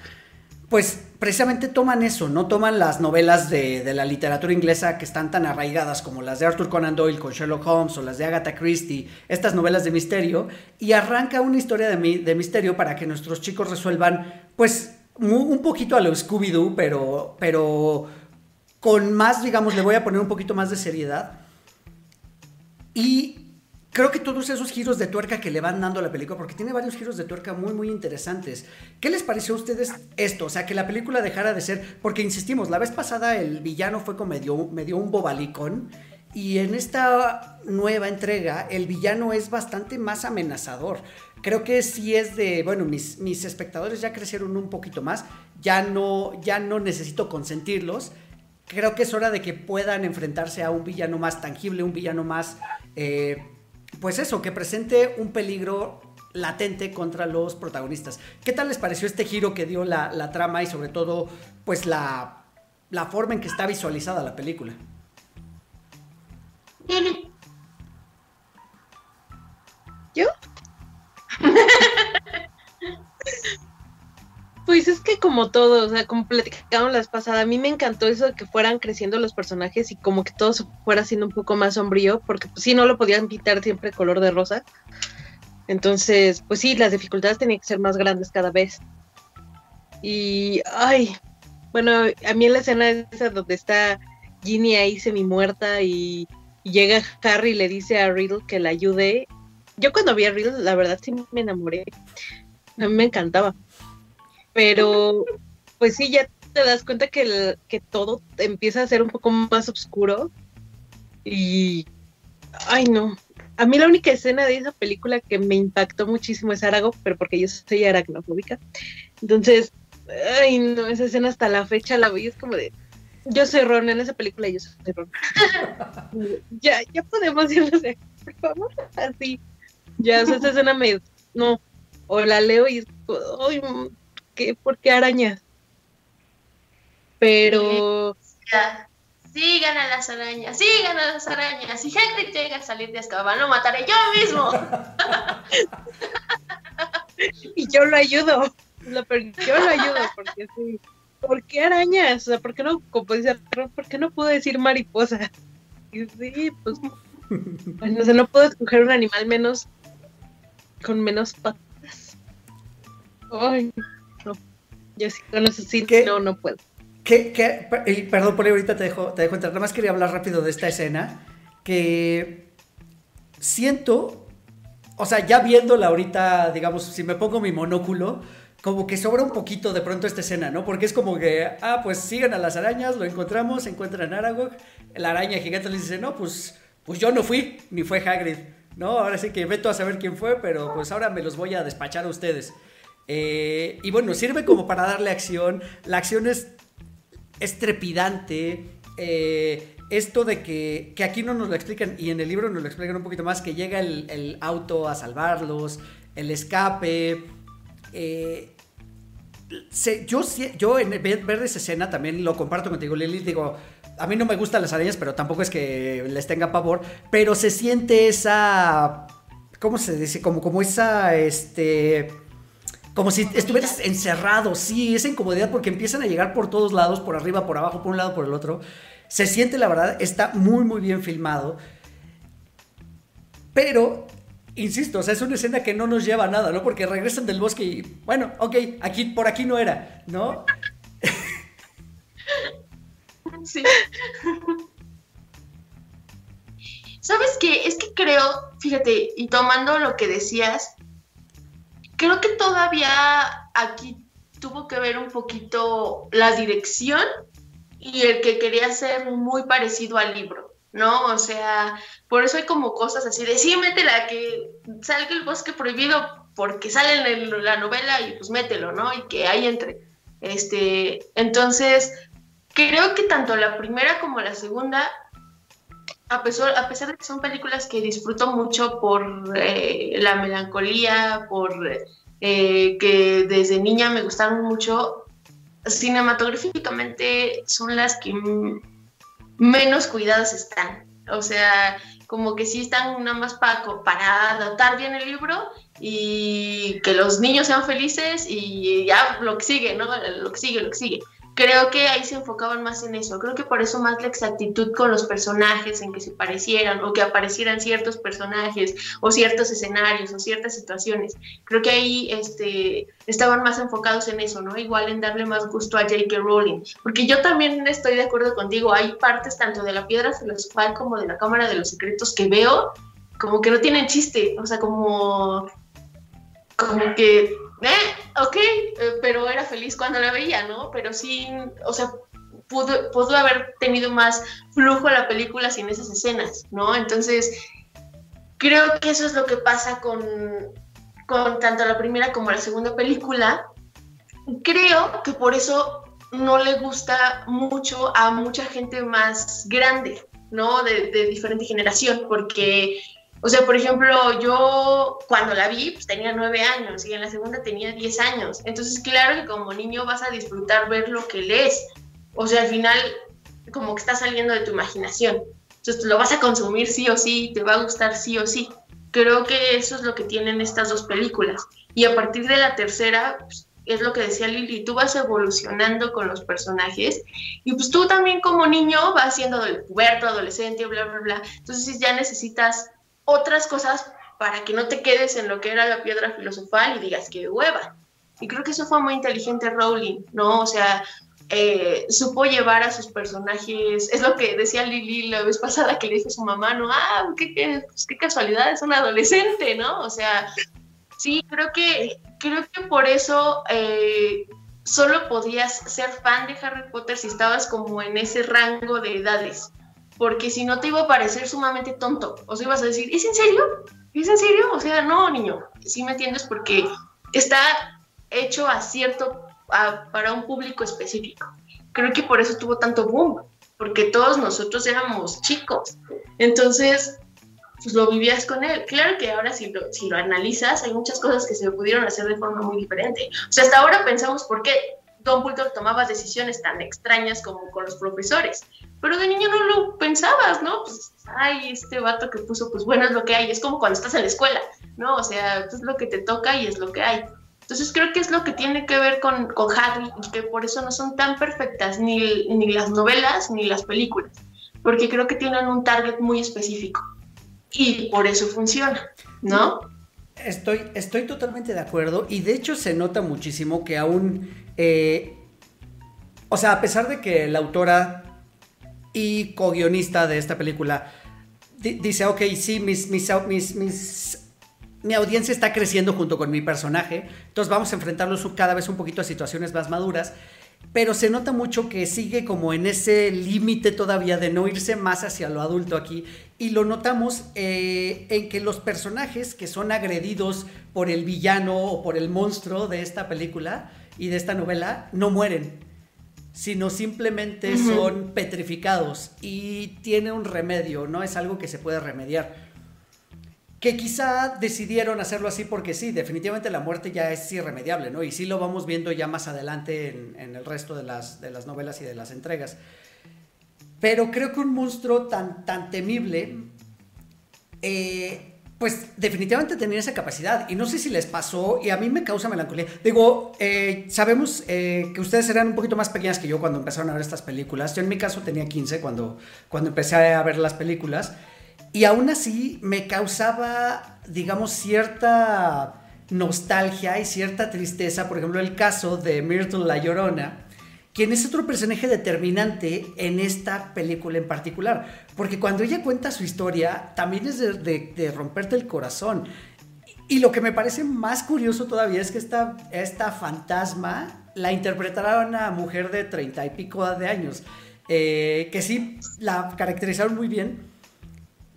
pues precisamente toman eso, no toman las novelas de, la literatura inglesa que están tan arraigadas como las de Arthur Conan Doyle con Sherlock Holmes o las de Agatha Christie, estas novelas de misterio, y arranca una historia de, de misterio para que nuestros chicos resuelvan, pues, un poquito a lo Scooby-Doo, pero, pero con más, digamos, le voy a poner un poquito más de seriedad. Y creo que todos esos giros de tuerca que le van dando a la película, porque tiene varios giros de tuerca muy, muy interesantes. ¿Qué les pareció a ustedes esto? O sea, que la película dejara de ser, porque insistimos, la vez pasada el villano fue como medio, medio un bobalicón, y en esta nueva entrega el villano es bastante más amenazador. Creo que sí es de, bueno, mis, mis espectadores ya crecieron un poquito más, ya no, ya no necesito consentirlos. Creo que es hora de que puedan enfrentarse a un villano más tangible, un villano más... Eh, pues eso, que presente un peligro latente contra los protagonistas. ¿Qué tal les pareció este giro que dio la, trama y sobre todo, pues la, la, forma en que está visualizada la película? ¿Yo? *laughs* Pues es que como todo, o sea, como platicamos las pasadas, a mí me encantó eso de que fueran creciendo los personajes y como que todo se fuera siendo un poco más sombrío, porque pues sí, no lo podían pintar siempre color de rosa. Entonces, pues sí, las dificultades tenían que ser más grandes cada vez. Y, ay, bueno, a mí en la escena esa donde está Ginny ahí semi muerta y, y llega Harry y le dice a Riddle que la ayude. Yo cuando vi a Riddle, la verdad sí me enamoré. A mí me encantaba. Pero, pues sí, ya te das cuenta que, que todo empieza a ser un poco más oscuro. Y, ay no, a mí la única escena de esa película que me impactó muchísimo es Arago, pero porque yo soy aracnofóbica. Entonces, ay no, esa escena hasta la fecha la vi, es como de, yo soy Ron en esa película, yo soy Ron. *laughs* ya, ya podemos irnos de, por favor, así. Ya, o sea, esa escena me, no, o la leo y es, ¿por qué arañas? Pero... Sigan a las arañas, sigan a las arañas. Si Hagrid llega a salir de Azkaban, lo mataré yo mismo. *laughs* y yo lo ayudo. yo lo ayudo porque sí. ¿Por qué arañas? O sea, ¿por qué no, como dice, ¿por qué no puedo decir mariposa? Y sí, pues, bueno, o no puedo escoger un animal menos, con menos patas. Ay, yo sí con eso sí, no, no puedo. ¿Qué, qué, perdón, por ahí ahorita te dejo, te dejo entrar. Nada más quería hablar rápido de esta escena. Que siento, o sea, ya viéndola ahorita, digamos, si me pongo mi monóculo, como que sobra un poquito de pronto esta escena, ¿no? Porque es como que, ah, pues sigan a las arañas, lo encontramos, se encuentran Aragog, la araña gigante les dice, no, pues, pues yo no fui, ni fue Hagrid, ¿no? Ahora sí que veto a saber quién fue, pero pues ahora me los voy a despachar a ustedes. Eh, y bueno, sirve como para darle acción. La acción es, trepidante. Eh, esto de que, aquí no nos lo explican y en el libro nos lo explican un poquito más, que llega el, auto a salvarlos, el escape. Eh, yo, yo en ver esa escena también lo comparto contigo, Lili. Digo, a mí no me gustan las arañas, pero tampoco es que les tenga pavor. Pero se siente esa. ¿Cómo se dice? Como, como esa. Este como si estuvieras encerrado, sí, esa incomodidad porque empiezan a llegar por todos lados, por arriba, por abajo, por un lado, por el otro. Se siente, la verdad, está muy, muy bien filmado. Pero, insisto, o sea, es una escena que no nos lleva a nada, ¿no? Porque regresan del bosque y, bueno, ok, aquí, por aquí no era, ¿no? *laughs* Sí. ¿Sabes qué? Es que creo, fíjate, y tomando lo que decías, creo que todavía aquí tuvo que ver un poquito la dirección y el que quería ser muy parecido al libro, ¿no? O sea, por eso hay como cosas así de, sí, métela, que salga el bosque prohibido porque sale en la novela y pues mételo, ¿no? Y que ahí entre. Este, entonces, creo que tanto la primera como la segunda, a pesar, a pesar de que son películas que disfruto mucho por eh, la melancolía, por eh, que desde niña me gustaron mucho, cinematográficamente son las que menos cuidadas están. O sea, como que sí están nada más para, para adaptar bien el libro y que los niños sean felices y ya lo que sigue, ¿no? Lo que sigue, lo que sigue creo que ahí se enfocaban más en eso. Creo que por eso más la exactitud con los personajes, en que se parecieran o que aparecieran ciertos personajes o ciertos escenarios o ciertas situaciones. Creo que ahí este, estaban más enfocados en eso, ¿no? Igual en darle más gusto a J.K. Rowling. Porque yo también estoy de acuerdo contigo. Hay partes tanto de la piedra filosofal como de la Cámara de los Secretos que veo como que no tienen chiste. O sea, como, como que eh, ok, eh, pero era feliz cuando la veía, ¿no? Pero sí, o sea, pudo, haber tenido más flujo la película sin esas escenas, ¿no? Entonces, creo que eso es lo que pasa con, con tanto la primera como la segunda película. Creo que por eso no le gusta mucho a mucha gente más grande, ¿no? De diferente generación, porque O sea, por ejemplo, yo cuando la vi, pues tenía nueve años y en la segunda tenía diez años. Entonces, claro que como niño vas a disfrutar ver lo que lees. O sea, al final, como que está saliendo de tu imaginación. Entonces, lo vas a consumir sí o sí, te va a gustar sí o sí. Creo que eso es lo que tienen estas dos películas. Y a partir de la tercera, pues, es lo que decía Lili, tú vas evolucionando con los personajes y pues tú también como niño vas siendo puberto, adolescente, bla, bla, bla. Entonces ya necesitas otras cosas para que no te quedes en lo que era la piedra filosofal y digas que hueva. Y creo que eso fue muy inteligente Rowling, ¿no? O sea, eh, supo llevar a sus personajes, es lo que decía Lili la vez pasada que le dijo a su mamá, ¿no? Ah, qué, qué, pues, qué casualidad, es un adolescente, ¿no? O sea, sí, creo que, creo que por eso eh, solo podías ser fan de Harry Potter si estabas como en ese rango de edades porque si no te iba a parecer sumamente tonto. O sea, ibas a decir, ¿es en serio? ¿Es en serio? O sea, no, niño, sí me entiendes porque está hecho a cierto, para un público específico. Creo que por eso tuvo tanto boom, porque todos nosotros éramos chicos. Entonces, pues lo vivías con él. Claro que ahora si lo, si lo analizas, hay muchas cosas que se pudieron hacer de forma muy diferente. O sea, hasta ahora pensamos por qué Dumbledore tomaba decisiones tan extrañas como con los profesores. Pero de niño no lo pensabas, ¿no? Pues, ay, este vato que puso, pues bueno, es lo que hay. Es como cuando estás en la escuela, ¿no? O sea, es lo que te toca y es lo que hay. Entonces creo que es lo que tiene que ver con, con Harry y que por eso no son tan perfectas ni, ni las novelas ni las películas, porque creo que tienen un target muy específico y por eso funciona, ¿no? Estoy, estoy totalmente de acuerdo y de hecho se nota muchísimo que aún, eh, o sea, a pesar de que la autora y co-guionista de esta película. Dice, ok, sí, mi audiencia está creciendo junto con mi personaje, entonces vamos a enfrentarlos cada vez un poquito a situaciones más maduras, pero se nota mucho que sigue como en ese límite todavía de no irse más hacia lo adulto aquí, y lo notamos eh, en que los personajes que son agredidos por el villano o por el monstruo de esta película y de esta novela no mueren sino simplemente son petrificados y tiene un remedio, no es algo que se puede remediar. Que quizá decidieron hacerlo así porque sí, definitivamente la muerte ya es irremediable, ¿no? Y sí lo vamos viendo ya más adelante en, el resto de las, de las novelas y de las entregas. Pero creo que un monstruo tan, tan temible eh, pues definitivamente tenía esa capacidad y no sé si les pasó y a mí me causa melancolía. Digo, eh, sabemos eh, que ustedes eran un poquito más pequeñas que yo cuando empezaron a ver estas películas. Yo en mi caso tenía 15 cuando, cuando empecé a ver las películas y aún así me causaba, digamos, cierta nostalgia y cierta tristeza. Por ejemplo, el caso de Myrtle La Llorona quien es otro personaje determinante en esta película en particular. Porque cuando ella cuenta su historia, también es de, romperte el corazón. Y lo que me parece más curioso todavía es que esta, esta fantasma la interpretará una mujer de treinta y pico de años, eh, que sí la caracterizaron muy bien,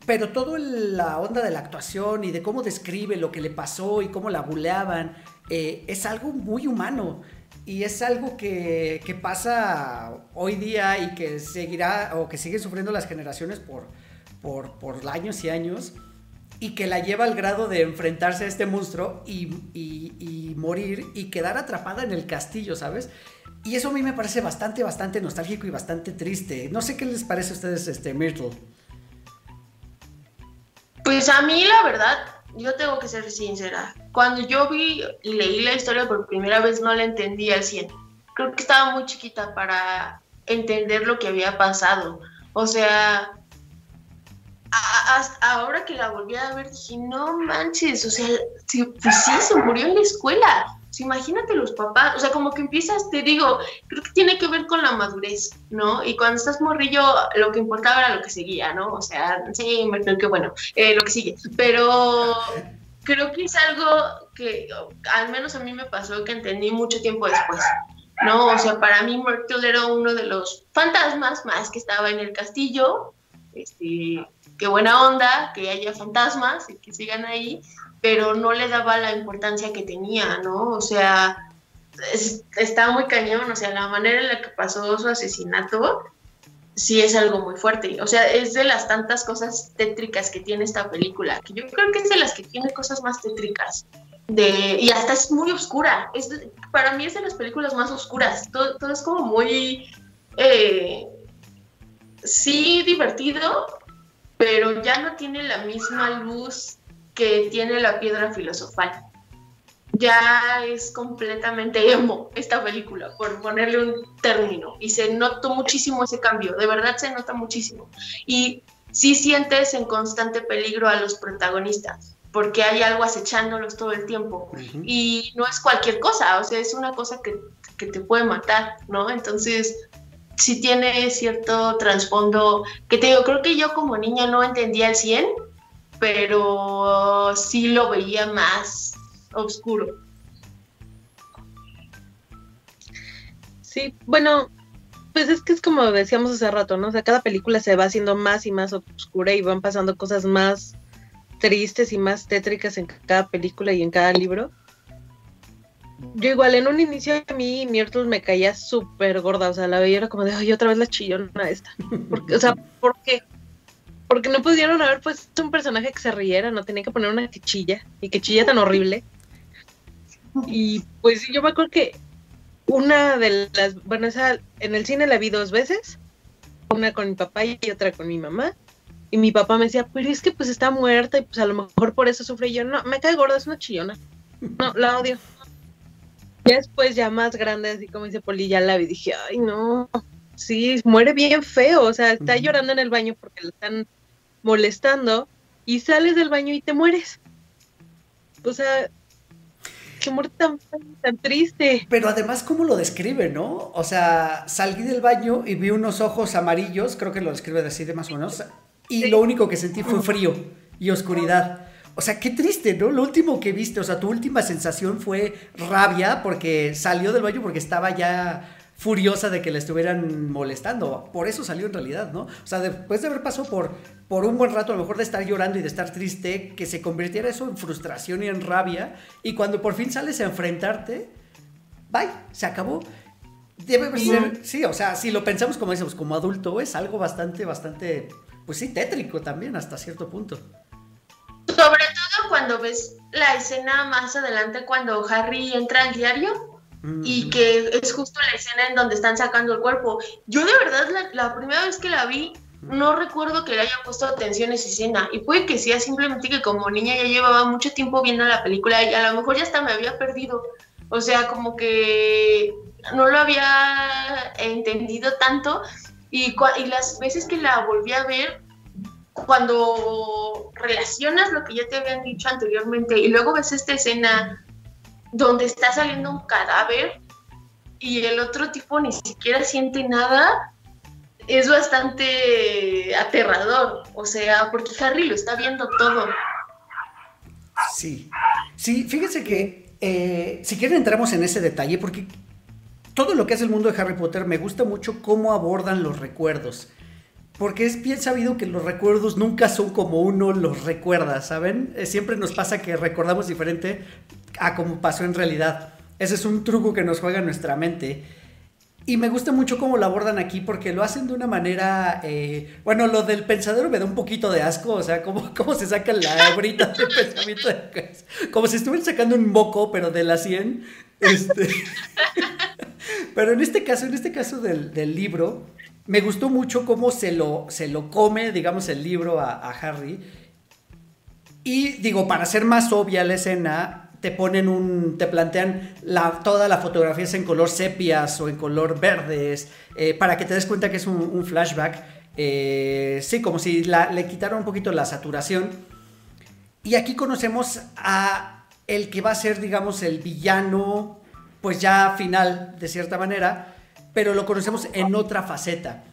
pero toda la onda de la actuación y de cómo describe lo que le pasó y cómo la buleaban, eh, es algo muy humano. Y es algo que, pasa hoy día y que seguirá o que sigue sufriendo las generaciones por, por, años y años y que la lleva al grado de enfrentarse a este monstruo y, morir y quedar atrapada en el castillo, ¿sabes? Y eso a mí me parece bastante, bastante nostálgico y bastante triste. No sé qué les parece a ustedes, este, Myrtle. Pues a mí la verdad yo tengo que ser sincera. Cuando yo vi y leí la historia por primera vez no la entendí al 100. Creo que estaba muy chiquita para entender lo que había pasado. O sea, ahora que la volví a ver dije, no manches, o sea, pues sí, se murió en la escuela imagínate los papás, o sea, como que empiezas, te digo, creo que tiene que ver con la madurez, ¿no? Y cuando estás morrillo, lo que importaba era lo que seguía, ¿no? O sea, sí, que bueno, eh, lo que sigue. Pero creo que es algo que al menos a mí me pasó que entendí mucho tiempo después. ¿no? O sea, para mí Myrtle era uno de los fantasmas más que estaba en el castillo. Este, qué buena onda que haya fantasmas y que sigan ahí, pero no le daba la importancia que tenía, ¿no? O sea, está muy cañón, o sea, la manera en la que pasó su asesinato, sí es algo muy fuerte. O sea, es de las tantas cosas tétricas que tiene esta película, que yo creo que es de las que tiene cosas más tétricas. De, y hasta es muy oscura. Es para mí es de las películas más oscuras. Todo, todo es como muy... Eh, sí, divertido, pero ya no tiene la misma luz que tiene la piedra filosofal ya es completamente emo esta película, por ponerle un término. Y se notó muchísimo ese cambio, de verdad se nota muchísimo. Y sí sientes en constante peligro a los protagonistas, porque hay algo acechándolos todo el tiempo. Y no es cualquier cosa, o sea, es una cosa que, que te puede matar, ¿no? Entonces, sí tiene cierto trasfondo que te digo, creo que yo como niña no entendía el 100, pero sí lo veía más oscuro. Sí, bueno, pues es que es como decíamos hace rato, ¿no? O sea, cada película se va haciendo más y más oscura y van pasando cosas más tristes y más tétricas en cada película y en cada libro. Yo igual en un inicio a mí Myrtle me caía súper gorda, o sea, la veía como de, ay, otra vez la chillona esta. Porque, o sea, ¿por qué? Porque no pudieron haber puesto un personaje que se riera, no tenía que poner una que chilla y que chilla tan horrible. Y pues yo me acuerdo que una de las, bueno, esa, en el cine la vi dos veces, una con mi papá y otra con mi mamá. Y mi papá me decía, pero es que pues está muerta y pues a lo mejor por eso sufre. Y yo, no, me cae gorda, es una chillona. No, la odio. Y después ya más grande, así como dice Poli, ya la vi, dije, ay no, sí, muere bien feo, o sea, está llorando en el baño porque le están molestando y sales del baño y te mueres. O sea, qué muerte tan, tan triste. Pero además, ¿cómo lo describe, no? O sea, salí del baño y vi unos ojos amarillos, creo que lo describe así de más o menos, y lo único que sentí fue frío y oscuridad. O sea, qué triste, ¿no? Lo último que viste, o sea, tu última sensación fue rabia porque salió del baño porque estaba ya furiosa de que le estuvieran molestando. Por eso salió en realidad, ¿no? O sea, después de haber pasado por, por un buen rato, a lo mejor de estar llorando y de estar triste, que se convirtiera eso en frustración y en rabia. Y cuando por fin sales a enfrentarte, bye, se acabó. Debe ser, sí, o sea, si lo pensamos como decimos, como adulto, es algo bastante, bastante, pues sí, tétrico también hasta cierto punto. Sobre todo cuando ves la escena más adelante, cuando Harry entra al diario y que es justo la escena en donde están sacando el cuerpo. Yo de verdad la, primera vez que la vi no recuerdo que le haya puesto atención a esa escena y puede que sea simplemente que como niña ya llevaba mucho tiempo viendo la película y a lo mejor ya hasta me había perdido. O sea, como que no lo había entendido tanto y, y las veces que la volví a ver, cuando relacionas lo que ya te habían dicho anteriormente y luego ves esta escena donde está saliendo un cadáver y el otro tipo ni siquiera siente nada, es bastante aterrador. O sea, porque Harry lo está viendo todo. Sí, sí, fíjense que eh, si quieren entramos en ese detalle porque todo lo que es el mundo de Harry Potter me gusta mucho cómo abordan los recuerdos. Porque es bien sabido que los recuerdos nunca son como uno los recuerda, ¿saben? Eh, siempre nos pasa que recordamos diferente a como pasó en realidad. Ese es un truco que nos juega nuestra mente. Y me gusta mucho cómo lo abordan aquí porque lo hacen de una manera, eh, bueno, lo del pensadero me da un poquito de asco, o sea, cómo, *laughs* cómo se saca la brita de pensamiento, como si estuvieran sacando un moco, pero de la 100. Este. *laughs* pero en este caso, en este caso del, del, libro, me gustó mucho cómo se lo, se lo come, digamos, el libro a, Harry. Y digo, para ser más obvia la escena, te ponen un, te plantean la, toda la fotografía es en color sepias o en color verdes, eh, para que te des cuenta que es un, flashback. Eh, sí, como si le quitaron un poquito la saturación. Y aquí conocemos a el que va a ser, digamos, el villano, pues ya final, de cierta manera, pero lo conocemos en otra faceta.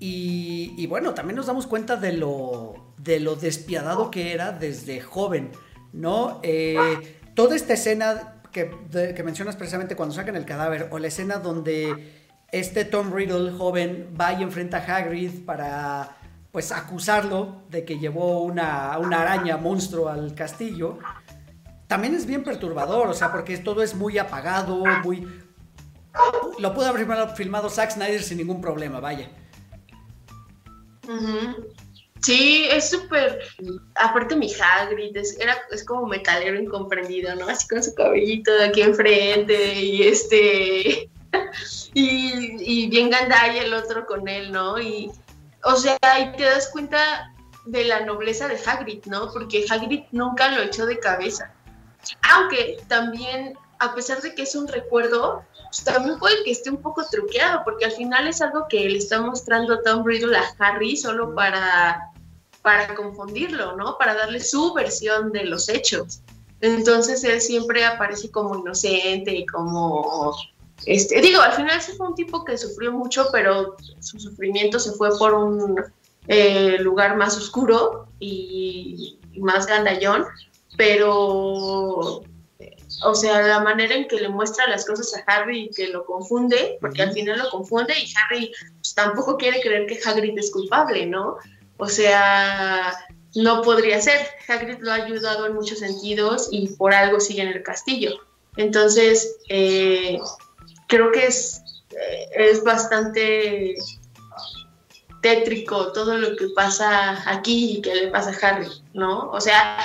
Y, bueno, también nos damos cuenta de lo, de lo despiadado que era desde joven, ¿no? Eh, toda esta escena que, mencionas precisamente cuando sacan el cadáver, o la escena donde este Tom Riddle joven va y enfrenta a Hagrid para pues acusarlo de que llevó una, una araña monstruo al castillo, también es bien perturbador, o sea, porque todo es muy apagado, muy... Lo pudo haber filmado Zack Snyder sin ningún problema, vaya. Sí, es súper. Aparte, mi Hagrid es, era, es como metalero incomprendido, ¿no? Así con su cabellito de aquí enfrente y este. *laughs* y, y bien Gandai el otro con él, ¿no? Y, o sea, ahí te das cuenta de la nobleza de Hagrid, ¿no? Porque Hagrid nunca lo echó de cabeza. Aunque también, a pesar de que es un recuerdo, pues también puede que esté un poco truqueado, porque al final es algo que le está mostrando Tom Riddle a Harry solo para, para confundirlo, ¿no? Para darle su versión de los hechos. Entonces él siempre aparece como inocente y como este, digo, al final sí fue un tipo que sufrió mucho, pero su sufrimiento se fue por un eh, lugar más oscuro y, más gandallón, pero, o sea, la manera en que le muestra las cosas a Harry y que lo confunde, porque al final lo confunde y Harry pues, tampoco quiere creer que Hagrid es culpable, ¿no? O sea, no podría ser. Hagrid lo ha ayudado en muchos sentidos y por algo sigue en el castillo. Entonces, eh, creo que es, eh, es bastante tétrico todo lo que pasa aquí y que le pasa a Harry, ¿no? O sea,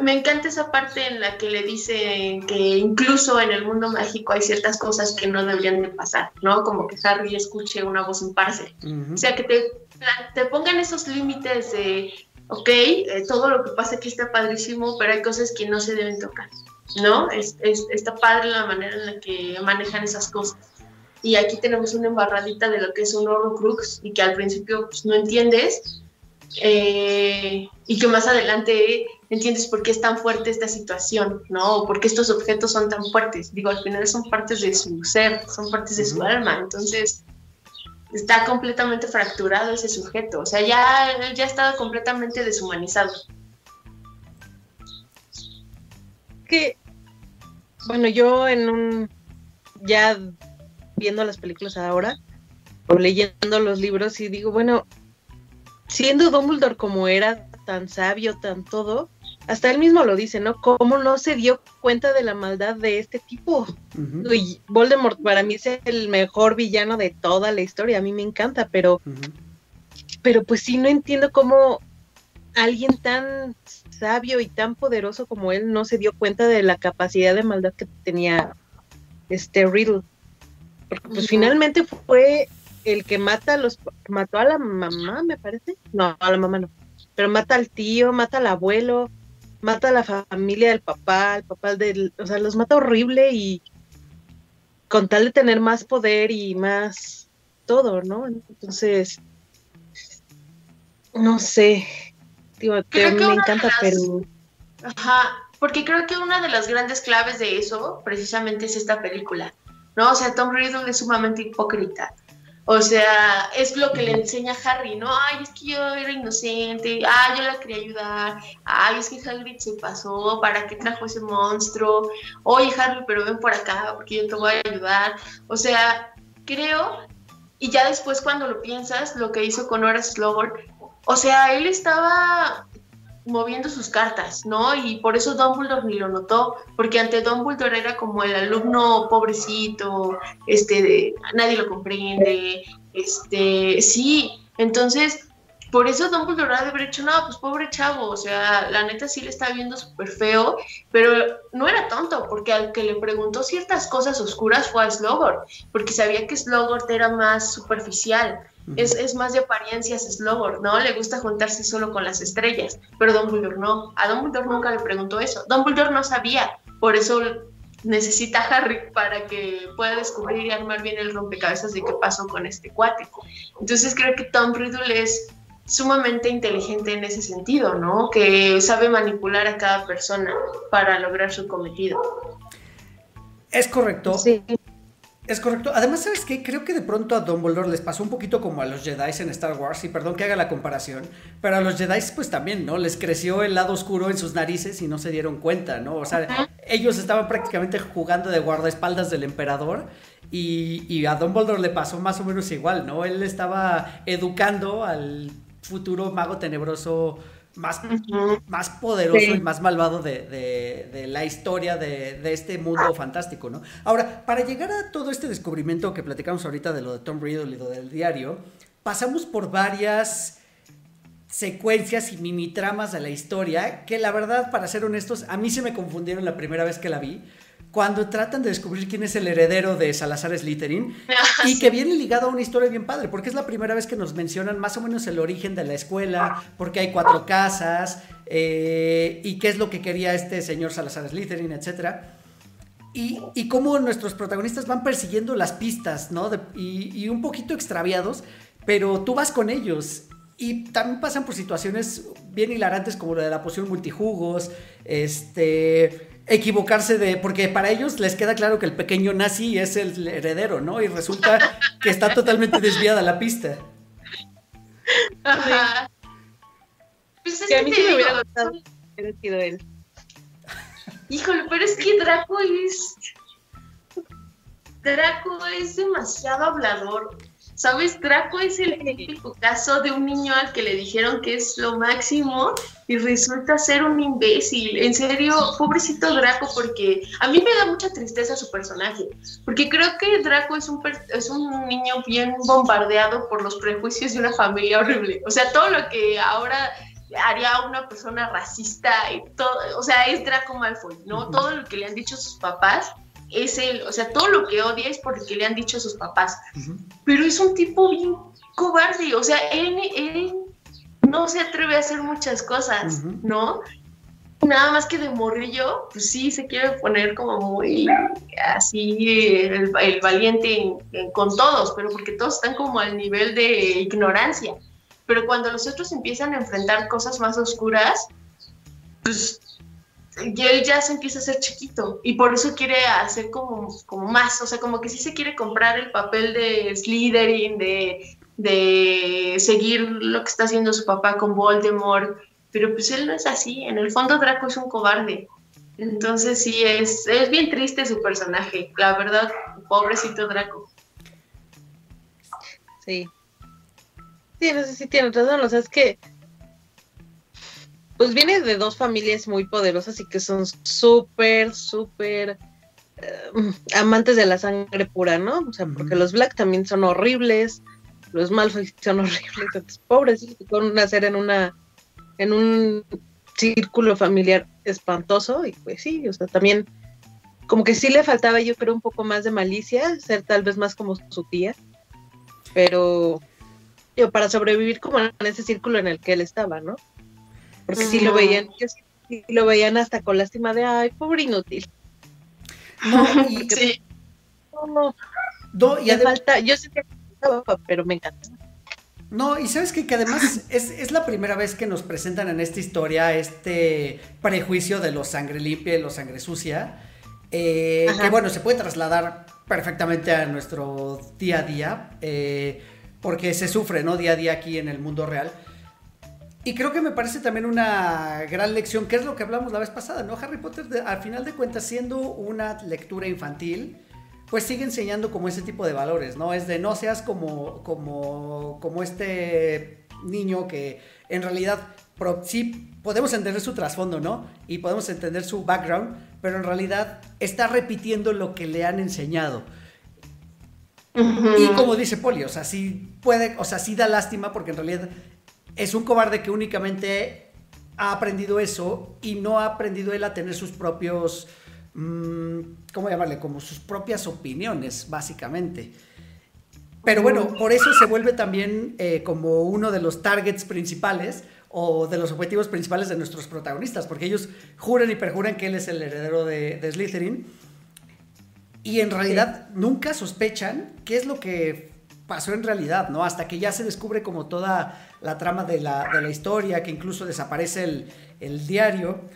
me encanta esa parte en la que le dice que incluso en el mundo mágico hay ciertas cosas que no deberían de pasar, ¿no? Como que Harry escuche una voz en parce. O sea, que te, te pongan esos límites de, ok, eh, todo lo que pasa aquí está padrísimo, pero hay cosas que no se deben tocar. ¿no? Es, está padre la manera en la que manejan esas cosas. Y aquí tenemos una embarradita de lo que es un Horrocrux y que al principio pues, no entiendes eh, y que más adelante entiendes por qué es tan fuerte esta situación, ¿no? O por qué estos objetos son tan fuertes. Digo, al final son partes de su ser, son partes de su alma. Entonces, está completamente fracturado ese sujeto. O sea, ya, ya ha estado completamente deshumanizado. Que bueno, yo en un, ya viendo las películas ahora, o leyendo los libros, y digo, bueno, siendo Dumbledore como era, tan sabio, tan todo, hasta él mismo lo dice, ¿no? ¿Cómo no se dio cuenta de la maldad de este tipo? Y Voldemort para mí es el mejor villano de toda la historia, a mí me encanta, pero, pero pues sí, no entiendo cómo alguien tan sabio y tan poderoso como él no se dio cuenta de la capacidad de maldad que tenía este Riddle. Porque pues finalmente fue el que mata a los mató a la mamá, me parece. No, a la mamá no. Pero mata al tío, mata al abuelo, mata a la familia del papá, el papá del, o sea, los mata horrible y con tal de tener más poder y más todo, ¿no? Entonces no sé, me encanta, pero... Ajá, porque creo que una de las grandes claves de eso precisamente es esta película, ¿no? O sea, Tom Riddle es sumamente hipócrita. O sea, es lo que le enseña Harry, ¿no? Ay, es que yo era inocente, ay, yo la quería ayudar, ay, es que Hagrid se pasó, ¿para qué trajo ese monstruo? Oye, Harry, pero ven por acá, porque yo te voy a ayudar. O sea, creo, y ya después cuando lo piensas, lo que hizo con Horace Slughorn o sea, él estaba moviendo sus cartas, ¿no? Y por eso Dumbledore ni lo notó, porque ante Dumbledore era como el alumno pobrecito, este, nadie lo comprende, este, sí, entonces, por eso Dumbledore ha de haber hecho, no, pues pobre chavo, o sea, la neta sí le está viendo súper feo, pero no era tonto, porque al que le preguntó ciertas cosas oscuras fue a Slughorn, porque sabía que Slughorn era más superficial, es, más de apariencias Slughorn, ¿no? Le gusta juntarse solo con las estrellas, pero Dumbledore no. A Dumbledore nunca le preguntó eso. Dumbledore no sabía, por eso necesita a Harry para que pueda descubrir y armar bien el rompecabezas de qué pasó con este cuate. Entonces creo que Tom Riddle es sumamente inteligente en ese sentido, ¿no? Que sabe manipular a cada persona para lograr su cometido. Es correcto. Sí. Es correcto. Además, ¿sabes qué? Creo que de pronto a Dumbledore les pasó un poquito como a los Jedi en Star Wars, y perdón que haga la comparación, pero a los Jedi pues también, ¿no? Les creció el lado oscuro en sus narices y no se dieron cuenta, ¿no? O sea, ellos estaban prácticamente jugando de guardaespaldas del emperador y, y a Dumbledore le pasó más o menos igual, ¿no? Él estaba educando al futuro mago tenebroso más, más poderoso y más malvado de, la historia de, este mundo fantástico, ¿no? Ahora, para llegar a todo este descubrimiento que platicamos ahorita de lo de Tom Riddle y lo del diario, pasamos por varias secuencias y mini tramas de la historia que la verdad, para ser honestos, a mí se me confundieron la primera vez que la vi. Cuando tratan de descubrir quién es el heredero de Salazar Slytherin *laughs* y que viene ligado a una historia bien padre, porque es la primera vez que nos mencionan más o menos el origen de la escuela, porque hay cuatro casas eh, y qué es lo que quería este señor Salazar Slytherin, etcétera. Y, y cómo nuestros protagonistas van persiguiendo las pistas, ¿no? De- y, y un poquito extraviados, pero tú vas con ellos. Y también pasan por situaciones bien hilarantes como lo de la poción multijugos, este, equivocarse de, porque para ellos les queda claro que el pequeño nazi es el heredero, ¿no? Y resulta que está totalmente desviada la pista. Ajá. Pues es Que a mí sí me hubiera gustado hubiera sido él. Híjole, pero es que Draco es. Draco es demasiado hablador. ¿Sabes? Draco es el típico caso de un niño al que le dijeron que es lo máximo y resulta ser un imbécil. En serio, pobrecito Draco, porque a mí me da mucha tristeza su personaje. Porque creo que Draco es un, es un niño bien bombardeado por los prejuicios de una familia horrible. O sea, todo lo que ahora haría una persona racista o sea, es Draco Malfoy, ¿no? Todo lo que le han dicho sus papás es él, o sea, todo lo que odia es porque le han dicho sus papás, pero es un tipo bien cobarde, o sea, él, él no se atreve a hacer muchas cosas. ¿no? Nada más que de morrillo, pues sí, se quiere poner como muy así el, el valiente en- en- con todos, pero porque todos están como al nivel de ignorancia. Pero cuando los otros empiezan a enfrentar cosas más oscuras, pues y él ya se empieza a hacer chiquito y por eso quiere hacer como, como más, o sea, como que sí se quiere comprar el papel de Slytherin, de, de seguir lo que está haciendo su papá con Voldemort, pero pues él no es así, en el fondo Draco es un cobarde. Entonces sí, es, es bien triste su personaje, la verdad, pobrecito Draco. Sí. Sí, no sé si tienes razón. O sea, es que. Pues viene de dos familias muy poderosas y que son súper, súper eh, amantes de la sangre pura, ¿no? O sea, porque los Black también son horribles, los Malfoy son *laughs* horribles, entonces pobres, con nacer en una, en un círculo familiar espantoso, y pues sí, o sea, también como que sí le faltaba yo creo un poco más de malicia, ser tal vez más como su tía, pero digo, para sobrevivir como en ese círculo en el que él estaba, ¿no? Porque sí lo veían, sí lo veían hasta con lástima de, ay, pobre inútil. No, *laughs* y, Sí. No, no, y me adem- falta, yo sé que pero me encanta. No, y sabes qué? que además es, es la primera vez que nos presentan en esta historia este prejuicio de los sangre limpia y los sangre sucia, eh, que bueno, se puede trasladar perfectamente a nuestro día a día, eh, porque se sufre, ¿no? Día a día aquí en el mundo real. Y creo que me parece también una gran lección, que es lo que hablamos la vez pasada, ¿no? Harry Potter, al final de cuentas, siendo una lectura infantil, pues sigue enseñando como ese tipo de valores, ¿no? Es de no seas como, como, como este niño que en realidad pro- sí podemos entender su trasfondo, ¿no? Y podemos entender su background, pero en realidad está repitiendo lo que le han enseñado. Y como dice Poli, o sea, sí puede, o sea, sí da lástima porque en realidad es un cobarde que únicamente ha aprendido eso y no ha aprendido él a tener sus propios, mm, ¿cómo llamarle? Como sus propias opiniones, básicamente. Pero bueno, por eso se vuelve también eh, como uno de los targets principales o de los objetivos principales de nuestros protagonistas, porque ellos juran y perjuran que él es el heredero de, de Slytherin y en realidad nunca sospechan qué es lo que pasó en realidad, ¿no? Hasta que ya se descubre como toda la trama de la, de la historia, que incluso desaparece el, el diario.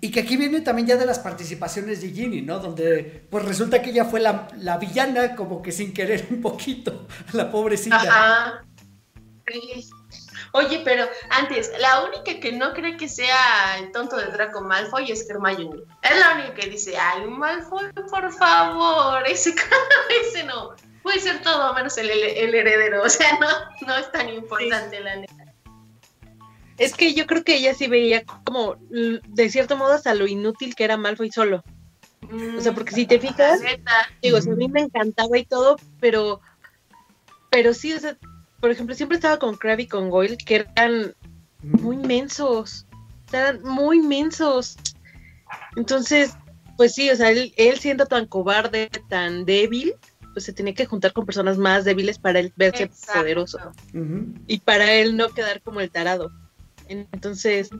Y que aquí viene también ya de las participaciones de Ginny, ¿no? Donde pues resulta que ella fue la, la villana como que sin querer un poquito, *laughs* la pobrecita. Ajá. Oye, pero antes, la única que no cree que sea el tonto de Draco Malfoy es Hermione. Es la única que dice, ay, Malfoy, por favor, *laughs* ese, *laughs* ese no. Puede ser todo menos el, el- el heredero, *laughs* o sea, no, no es tan importante la neta. Es que yo creo que ella sí veía como, de cierto modo, hasta lo inútil que era Malfoy solo. O sea, porque si te fijas, La neta, digo, o sea, a mí me encantaba y todo, pero, pero sí, o sea, por ejemplo, siempre estaba con Crabbe y con Goyle, que eran muy mensos. Eran muy mensos. Entonces, pues sí, o sea, él, él siendo tan cobarde, tan débil, pues se tenía que juntar con personas más débiles para él verse Exacto. poderoso. Y para él no quedar como el tarado. Entonces,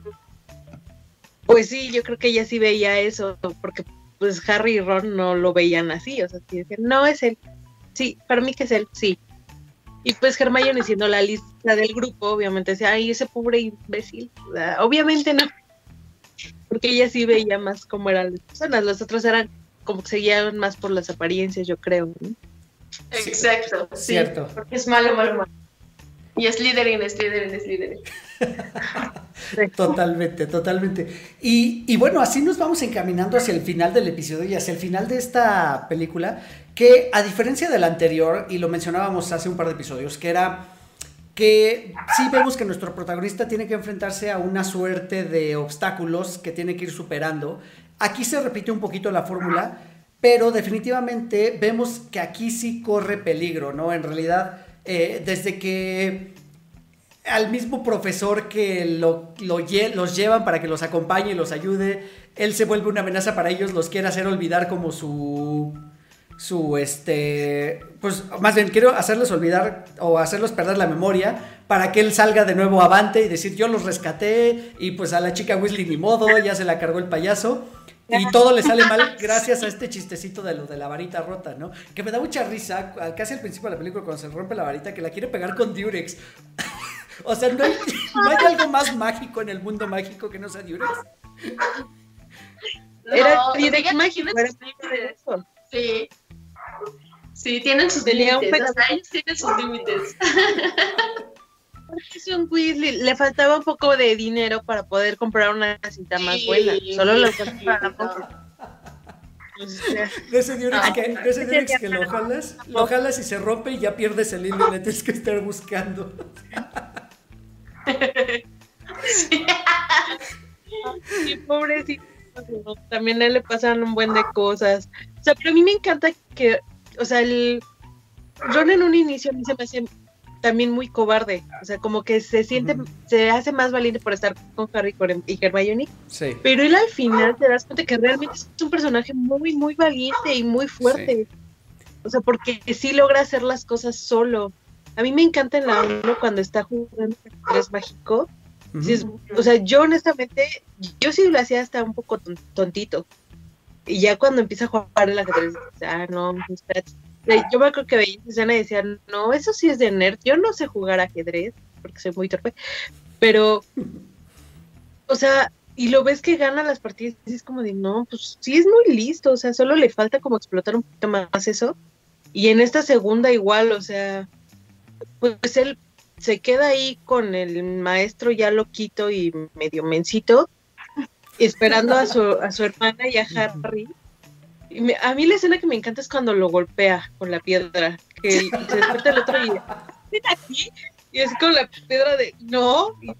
pues sí, yo creo que ella sí veía eso, porque pues Harry y Ron no lo veían así, o sea, sí decían, no es él. Sí, para mí que es él, sí. Y pues Hermione siendo la lista del grupo, obviamente decía, ay, ese pobre imbécil. O sea, obviamente no. Porque ella sí veía más cómo eran las personas, los otros eran como que seguían más por las apariencias, yo creo. ¿no? Exacto. sí, Cierto. porque es malo, malo, malo. Y es Slytherin, es Slytherin, es Slytherin. *laughs* Totalmente, totalmente. Y, y bueno, así nos vamos encaminando hacia el final del episodio y hacia el final de esta película, que a diferencia del anterior, y lo mencionábamos hace un par de episodios, que era que sí vemos que nuestro protagonista tiene que enfrentarse a una suerte de obstáculos que tiene que ir superando. Aquí se repite un poquito la fórmula, pero definitivamente vemos que aquí sí corre peligro, ¿no? En realidad, eh, desde que al mismo profesor que los llevan para que los acompañe y los ayude, él se vuelve una amenaza para ellos, los quiere hacer olvidar como su su este pues más bien quiero hacerles olvidar o hacerlos perder la memoria para que él salga de nuevo avante y decir yo los rescaté y pues a la chica Weasley ni modo ya se la cargó el payaso y todo le sale mal *laughs* gracias a este chistecito de lo de la varita rota, ¿no? Que me da mucha risa, casi al principio de la película cuando se rompe la varita, que la quiere pegar con Durex. *laughs* o sea, ¿no hay, no hay algo más mágico en el mundo mágico que no sea Durex. Era Durex mágico. Sí. Sí, tienen sus límites. pedo- O sea, ellos tienen sus límites. Es un Weasley, le faltaba un poco de dinero para poder comprar una cinta más buena. Solo lo sea, De ese Durex, No. que, de ese Durex que lo jalas, lo jalas y se rompe y ya pierdes el hilo y le tienes que estar buscando. sí, *laughs* pobrecito. También a él le pasan un buen de cosas. O sea, pero a mí me encanta que, o sea, el Ron en un inicio a mí se me hace también muy cobarde. O sea, como que se siente, se hace más valiente por estar con Harry y Hermione. Sí. Pero él al final te das cuenta que realmente es un personaje muy, muy valiente y muy fuerte. O sea, porque sí logra hacer las cosas solo. A mí me encanta en la 1 cuando está jugando ajedrez mágico. Sí es- o sea, yo honestamente, yo sí lo hacía hasta un poco ton- tontito. Y ya cuando empieza a jugar el ajedrez, ah, no, espérate. Yo me acuerdo que veía esa escena y decía, no, eso sí es de nerd. Yo no sé jugar ajedrez porque soy muy torpe. Pero, o sea, y lo ves que gana las partidas y es como de, no, pues sí es muy listo. O sea, solo le falta como explotar un poquito más eso. Y en esta segunda igual, o sea, pues él se queda ahí con el maestro ya loquito y medio mencito, esperando a su, a su hermana y a Harry. Y me- a mí la escena que me encanta es cuando lo golpea con la piedra, que se despierta el otro y "Ven aquí", y es con la piedra de no, y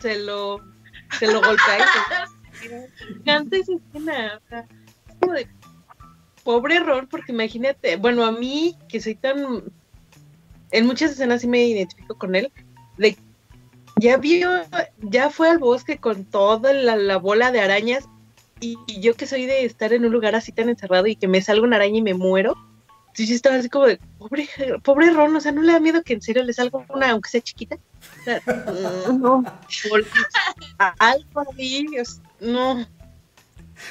se lo, se lo golpea. y se- me encanta esa escena. o sea, es como de pobre error, porque imagínate, bueno, a mí que soy tan en muchas escenas sí me identifico con él, de ya vio, ya fue al bosque con toda la, la bola de arañas y, y yo que soy de estar en un lugar así tan encerrado y que me salga una araña y me muero, sí, sí estaba así como de, pobre, pobre Ron, o sea, ¿no le da miedo que en serio le salga una, aunque sea chiquita? O sea, mm, no, *laughs* algo ahí, o sea, no,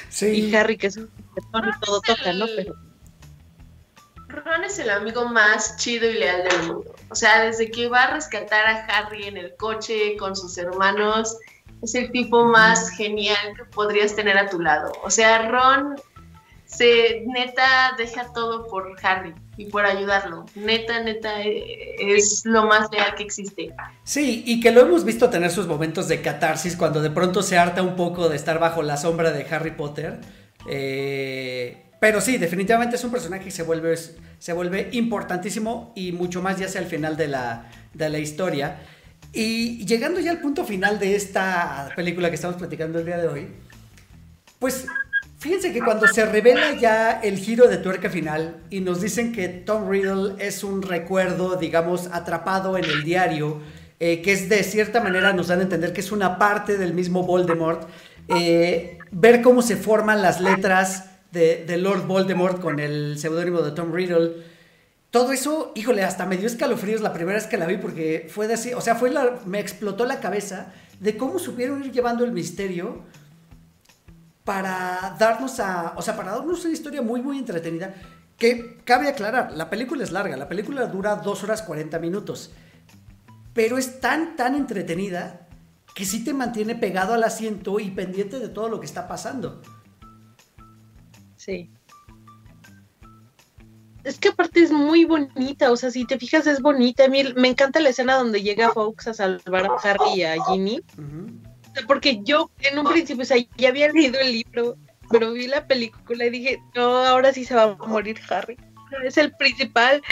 Sí. y Harry que es un todo toca, ¿no? Pero Ron es el amigo más chido y leal del mundo. O sea, desde que va a rescatar a Harry en el coche con sus hermanos, es el tipo más genial que podrías tener a tu lado. O sea, Ron se neta deja todo por Harry y por ayudarlo. Neta, neta, eh, es lo más leal que existe. Sí, y que lo hemos visto tener sus momentos de catarsis cuando de pronto se harta un poco de estar bajo la sombra de Harry Potter. Eh, pero sí, definitivamente es un personaje que se vuelve, se vuelve importantísimo y mucho más ya hacia el final de la, de la historia. Y llegando ya al punto final de esta película que estamos platicando el día de hoy, pues Fíjense que cuando se revela ya el giro de tuerca final y nos dicen que Tom Riddle es un recuerdo, digamos, atrapado en el diario, eh, que es de cierta manera nos dan a entender que es una parte del mismo Voldemort, eh, ver cómo se forman las letras de, Lord Voldemort con el seudónimo de Tom Riddle, todo eso, híjole, hasta me dio escalofríos la primera vez que la vi porque fue de así, o sea, fue la, me explotó la cabeza de cómo supieron ir llevando el misterio para darnos a, o sea, para darnos una historia muy, muy entretenida. Que cabe aclarar, la película es larga, la película dura 2 horas 40 minutos, pero es tan, tan entretenida que sí te mantiene pegado al asiento y pendiente de todo lo que está pasando. Sí. Es que aparte es muy bonita, o sea, si te fijas es bonita. A mí me encanta la escena donde llega Fox a salvar a Harry y a Ginny porque yo en un principio, o sea, ya había leído el libro, pero vi la película y dije, no, ahora sí se va a morir Harry. Es el principal.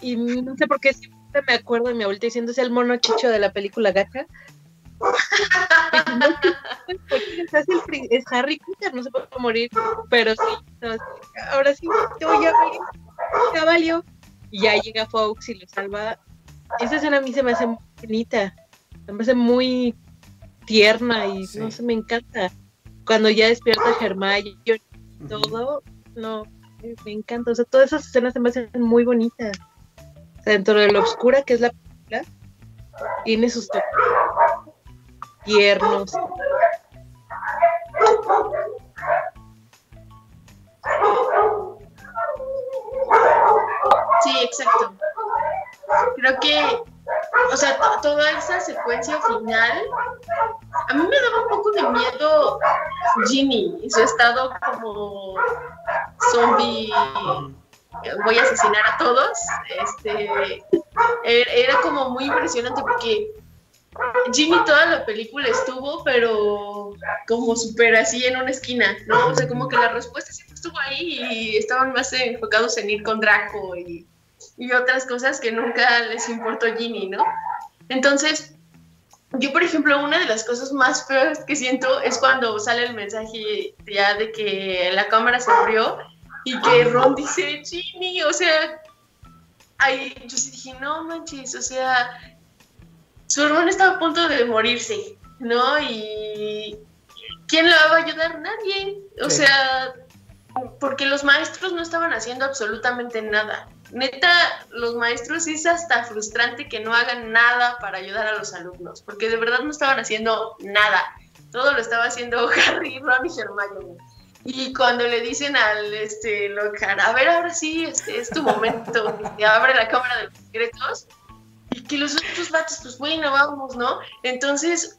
Y no sé por qué siempre me acuerdo de mi abuelita diciendo, es el mono chicho de la película Gacha. Es, Harry Potter, no se puede morir, pero sí, ahora sí, ya, ya valió. Y ya llega Fox y lo salva. Esa escena a mí se me hace muy bonita, me hace muy tierna y no sé, me encanta. Cuando ya despierta Hermione y todo, no, me encanta. O sea, todas esas escenas se me hacen muy bonitas. dentro de lo oscura que es la película, tiene sus toques tiernos. Sí, exacto. Creo que o sea, toda esa secuencia final, a mí me daba un poco de miedo Ginny y su estado como zombie, voy a asesinar a todos. Este, er, era como muy impresionante porque Ginny toda la película estuvo, pero como súper así en una esquina, ¿no? O sea, como que la respuesta siempre estuvo ahí y estaban más enfocados en ir con Draco y y otras cosas que nunca les importó Ginny, ¿no? Entonces, yo, por ejemplo, una de las cosas más feas que siento es cuando sale el mensaje ya de que la cámara se abrió y que Ron dice, Ginny, o sea, ay, yo sí dije, no manches, o sea, su hermano estaba a punto de morirse, ¿no? Y ¿quién le va a ayudar? Nadie. O sea, porque los maestros no estaban haciendo absolutamente nada neta, los maestros es hasta frustrante que no hagan nada para ayudar a los alumnos, porque de verdad no estaban haciendo nada. Todo lo estaba haciendo *laughs* Harry, Ron y Hermione. Y cuando le dicen al este Lockhart, a ver, ahora sí, este es tu momento, abre la cámara de los secretos, y que los otros vatos, pues bueno, vamos, ¿no? Entonces,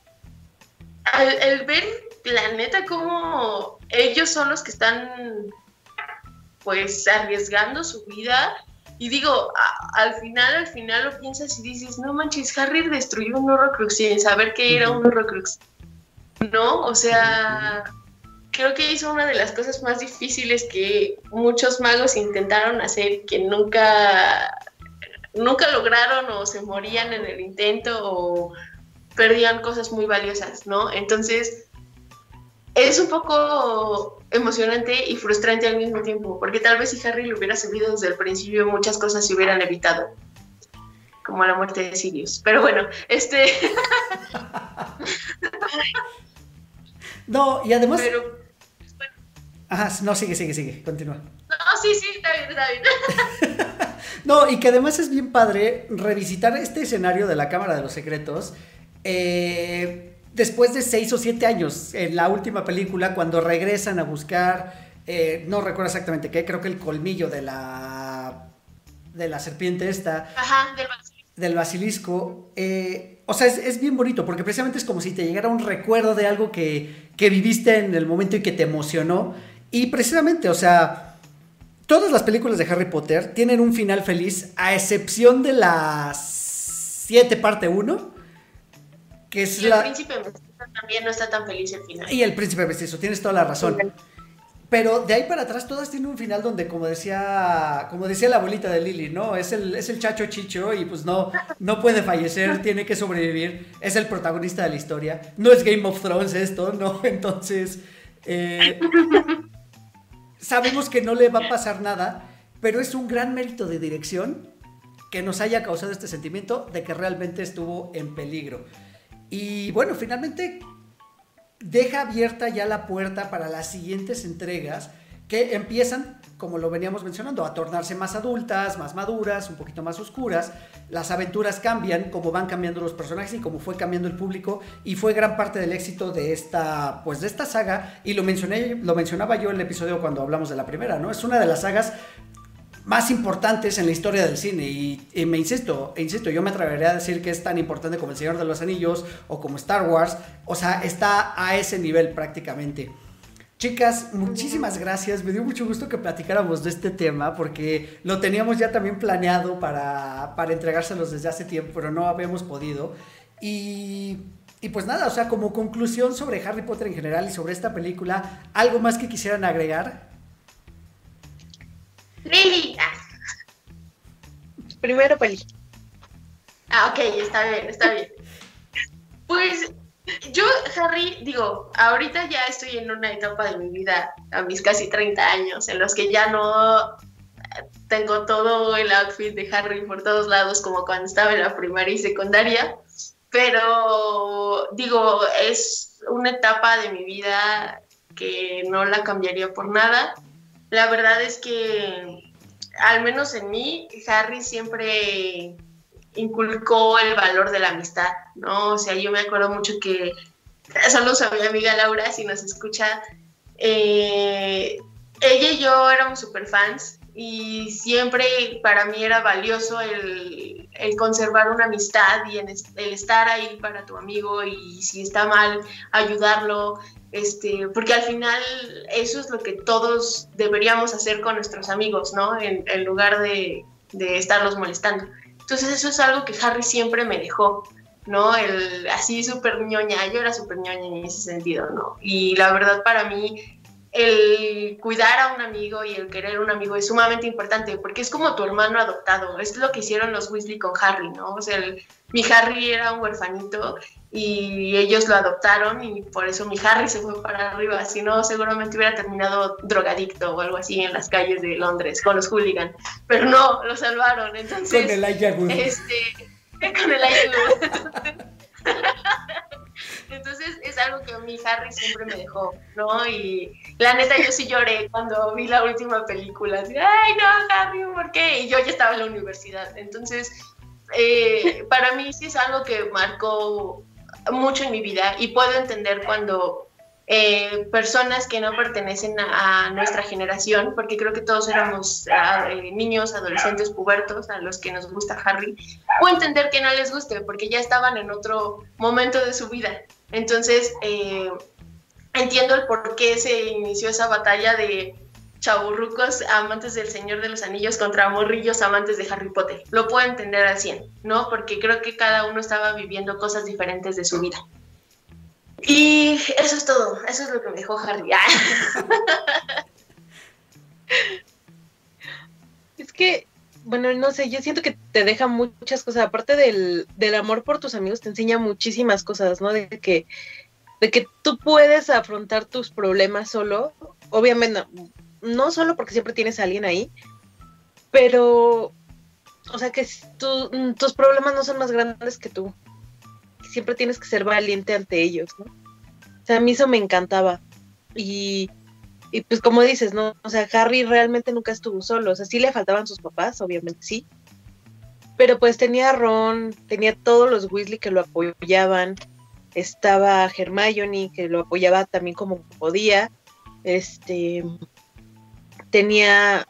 al, ver la neta como ellos son los que están pues arriesgando su vida y digo, al final, al final lo piensas y dices, no manches, Harry destruyó un Horrocrux sin saber que era un Horrocrux. ¿No? O sea, creo que hizo una de las cosas más difíciles que muchos magos intentaron hacer, que nunca, nunca lograron o se morían en el intento o perdían cosas muy valiosas, ¿no? Entonces, es un poco emocionante y frustrante al mismo tiempo, porque tal vez si Harry lo hubiera sabido desde el principio, muchas cosas se hubieran evitado, como la muerte de Sirius. Pero bueno, este... *laughs* no, y además... Ajá, no, sigue, sigue, sigue, continúa. No, sí, sí, está bien, está bien. *laughs* no, y que además es bien padre revisitar este escenario de la Cámara de los Secretos. Eh, después de seis o siete años, en la última película, cuando regresan a buscar, eh, no recuerdo exactamente qué, creo que el colmillo de la, de la serpiente esta. Ajá, del basilisco. Del basilisco. Eh, o sea, es, bien bonito, porque precisamente es como si te llegara un recuerdo de algo que, que viviste en el momento y que te emocionó. Y precisamente, o sea, todas las películas de Harry Potter tienen un final feliz, a excepción de las 7 parte 1 y el príncipe mestizo también no está tan feliz el final. Y el príncipe mestizo, tienes toda la razón. Pero de ahí para atrás todas tienen un final donde, como decía, como decía la abuelita de Lily, ¿no? Es el, es el chacho chicho y pues no, no puede fallecer, *laughs* tiene que sobrevivir, es el protagonista de la historia. No es Game of Thrones esto, ¿no? *laughs* Entonces, eh, *laughs* sabemos que no le va a pasar nada, pero es un gran mérito de dirección que nos haya causado este sentimiento de que realmente estuvo en peligro. Y bueno, finalmente deja abierta ya la puerta para las siguientes entregas que empiezan, como lo veníamos mencionando, a tornarse más adultas, más maduras, un poquito más oscuras. Las aventuras cambian, como van cambiando los personajes y como fue cambiando el público y fue gran parte del éxito de esta, pues de esta saga y lo mencioné, lo mencionaba yo en el episodio cuando hablamos de la primera, ¿no? Es una de las sagas más importantes en la historia del cine y, me insisto, insisto, yo me atrevería a decir que es tan importante como El Señor de los Anillos o como Star Wars, o sea, está a ese nivel prácticamente. Chicas, muchísimas gracias. Me dio mucho gusto que platicáramos de este tema porque lo teníamos ya también planeado para, para entregárselos desde hace tiempo, pero no habíamos podido. Y, y, pues nada, o sea, como conclusión sobre Harry Potter en general y sobre esta película, ¿algo más que quisieran agregar? Lili. Primero Peli. Ah, ok, está bien, está bien. Pues yo, Harry, digo, ahorita ya estoy en una etapa de mi vida, a mis casi 30 años, en los que ya no tengo todo el outfit de Harry por todos lados como cuando estaba en la primaria y secundaria, pero digo, es una etapa de mi vida que no la cambiaría por nada. La verdad es que, al menos en mí, Harry siempre inculcó el valor de la amistad, ¿no? O sea, yo me acuerdo mucho que, saludos a mi amiga Laura, si nos escucha, eh, ella y yo éramos super fans y siempre para mí era valioso el, el, conservar una amistad y el estar ahí para tu amigo y si está mal, ayudarlo, este, porque al final eso es lo que todos deberíamos hacer con nuestros amigos, ¿no? En, lugar de, de, estarlos molestando. Entonces eso es algo que Harry siempre me dejó, ¿no? El, así súper ñoña, yo era súper ñoña en ese sentido, ¿no? Y la verdad para mí el cuidar a un amigo y el querer a un amigo es sumamente importante porque es como tu hermano adoptado, es lo que hicieron los Weasley con Harry, ¿no? O sea, mi Harry era un huerfanito y ellos lo adoptaron y por eso mi Harry se fue para arriba, si no seguramente hubiera terminado drogadicto o algo así en las calles de Londres con los hooligans, pero no, lo salvaron, entonces... Con el Este, *laughs* con el Ayahuasca. *laughs* Entonces es algo que mí Harry siempre me dejó, ¿no? Y la neta yo sí lloré cuando vi la última película, así, ay no, Harry, ¿por qué? Y yo ya estaba en la universidad, entonces eh, para mí sí es algo que marcó mucho en mi vida y puedo entender cuando eh, personas que no pertenecen a, nuestra generación, porque creo que todos éramos ah, eh, niños, adolescentes, pubertos, a los que nos gusta Harry, puedo entender que no les guste, porque ya estaban en otro momento de su vida. Entonces, eh, entiendo el por qué se inició esa batalla de chaburrucos amantes del Señor de los Anillos contra morrillos amantes de Harry Potter. Lo puedo entender al 100, ¿no? Porque creo que cada uno estaba viviendo cosas diferentes de su vida. Y eso es todo, eso es lo que me dejó Harry. *laughs* es que, bueno, no sé, yo siento que te deja muchas cosas, aparte del, del amor por tus amigos, te enseña muchísimas cosas, ¿no? De que, de que tú puedes afrontar tus problemas solo, obviamente solo porque siempre tienes a alguien ahí, pero, o sea, que tus problemas no son más grandes que tú. Siempre tienes que ser valiente ante ellos, ¿no? O sea, a mí eso me encantaba. Y, y pues como dices, ¿no? O sea, Harry realmente nunca estuvo solo. O sea, sí le faltaban sus papás, obviamente sí. Pero pues tenía a Ron, tenía todos los Weasley que lo apoyaban. Estaba Hermione que lo apoyaba también como podía. Este, tenía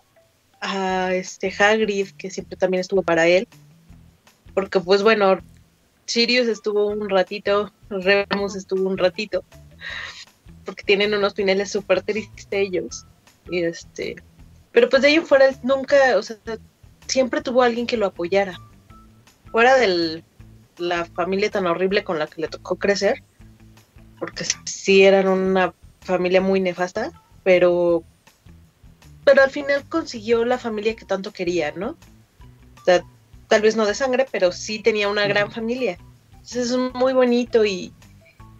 a este Hagrid, que siempre también estuvo para él. Porque pues bueno, Sirius estuvo un ratito, Remus estuvo un ratito, porque tienen unos finales súper tristes ellos. Y este, pero pues de ahí en fuera nunca, o sea, siempre tuvo alguien que lo apoyara. Fuera de la familia tan horrible con la que le tocó crecer, porque sí eran una familia muy nefasta, pero pero al final consiguió la familia que tanto quería, ¿no? O sea, tal vez no de sangre, pero sí tenía una gran familia. Entonces es muy bonito y,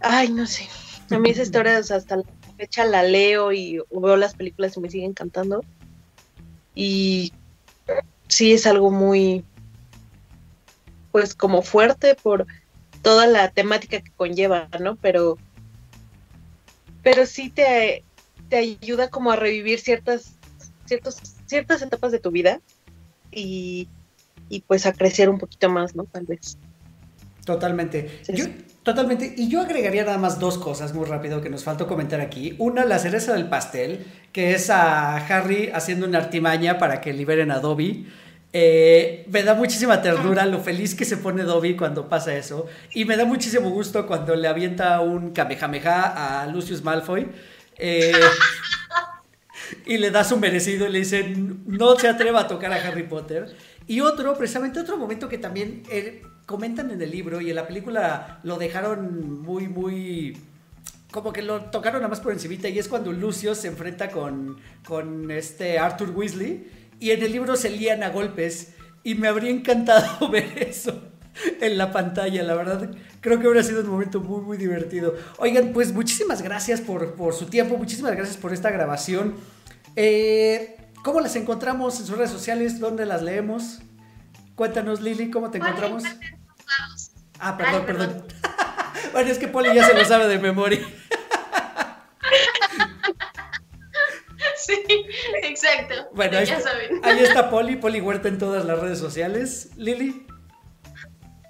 ay, no sé, a mí esa historia hasta fecha la leo y veo las películas y me siguen encantando. Y sí es algo muy, pues como fuerte por toda la temática que conlleva, ¿no? Pero, pero sí te, te ayuda como a revivir ciertas, ciertos, ciertas etapas de tu vida y, y pues a crecer un poquito más, ¿no? Tal vez. Totalmente. Yo, totalmente. Y yo agregaría nada más dos cosas muy rápido que nos faltó comentar aquí. Una, la cereza del pastel, que es a Harry haciendo una artimaña para que liberen a Dobby. Eh, me da muchísima ternura lo feliz que se pone Dobby cuando pasa eso. Y me da muchísimo gusto cuando le avienta un Kamehameha a Lucius Malfoy. Eh, y le da su merecido y le dice, no se atreva a tocar a Harry Potter. Y otro, precisamente otro momento que también eh, comentan en el libro y en la película lo dejaron muy, muy... Como que lo tocaron nada más por encimita y es cuando Lucio se enfrenta con, con este Arthur Weasley y en el libro se lían a golpes y me habría encantado *laughs* ver eso en la pantalla, la verdad. Creo que hubiera sido un momento muy, muy divertido. Oigan, pues muchísimas gracias por, por su tiempo, muchísimas gracias por esta grabación. Eh, ¿Cómo las encontramos en sus redes sociales? ¿Dónde las leemos? Cuéntanos, Lili, ¿cómo te encontramos? Ah, perdón, perdón. *laughs* bueno, es que Poli ya se lo sabe de memoria. *laughs* sí, exacto. Bueno, ahí, ya saben. ahí está Poli, Poli Huerta en todas las redes sociales. Lili.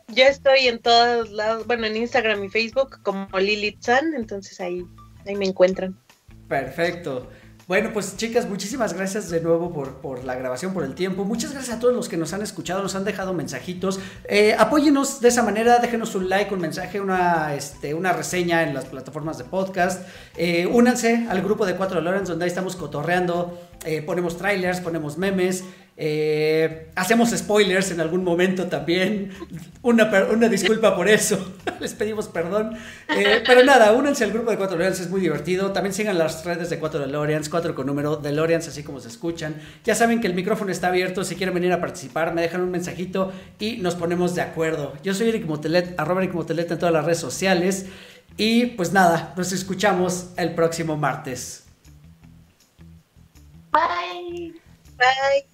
Yo estoy en todos lados, bueno, en Instagram y Facebook como Lili Chan, entonces ahí, ahí me encuentran. Perfecto. Bueno, pues chicas, muchísimas gracias de nuevo por, la grabación, por el tiempo. Muchas gracias a todos los que nos han escuchado, nos han dejado mensajitos. Eh, apóyenos de esa manera, déjenos un like, un mensaje, una, este, una reseña en las plataformas de podcast. Eh, únanse al grupo de Cuatro Lawrence, donde ahí estamos cotorreando, eh, ponemos trailers, ponemos memes. Eh, hacemos spoilers en algún momento también. Una, una disculpa por eso. *laughs* Les pedimos perdón. Eh, pero nada, únanse al grupo de 4 DeLoreans, es muy divertido. También sigan las redes de 4 DeLoreans, 4 con número DeLoreans, así como se escuchan. Ya saben que el micrófono está abierto. Si quieren venir a participar, me dejan un mensajito y nos ponemos de acuerdo. Yo soy Eric Motelet, arroba Eric Motelet en todas las redes sociales. Y pues nada, nos escuchamos el próximo martes. Bye. Bye.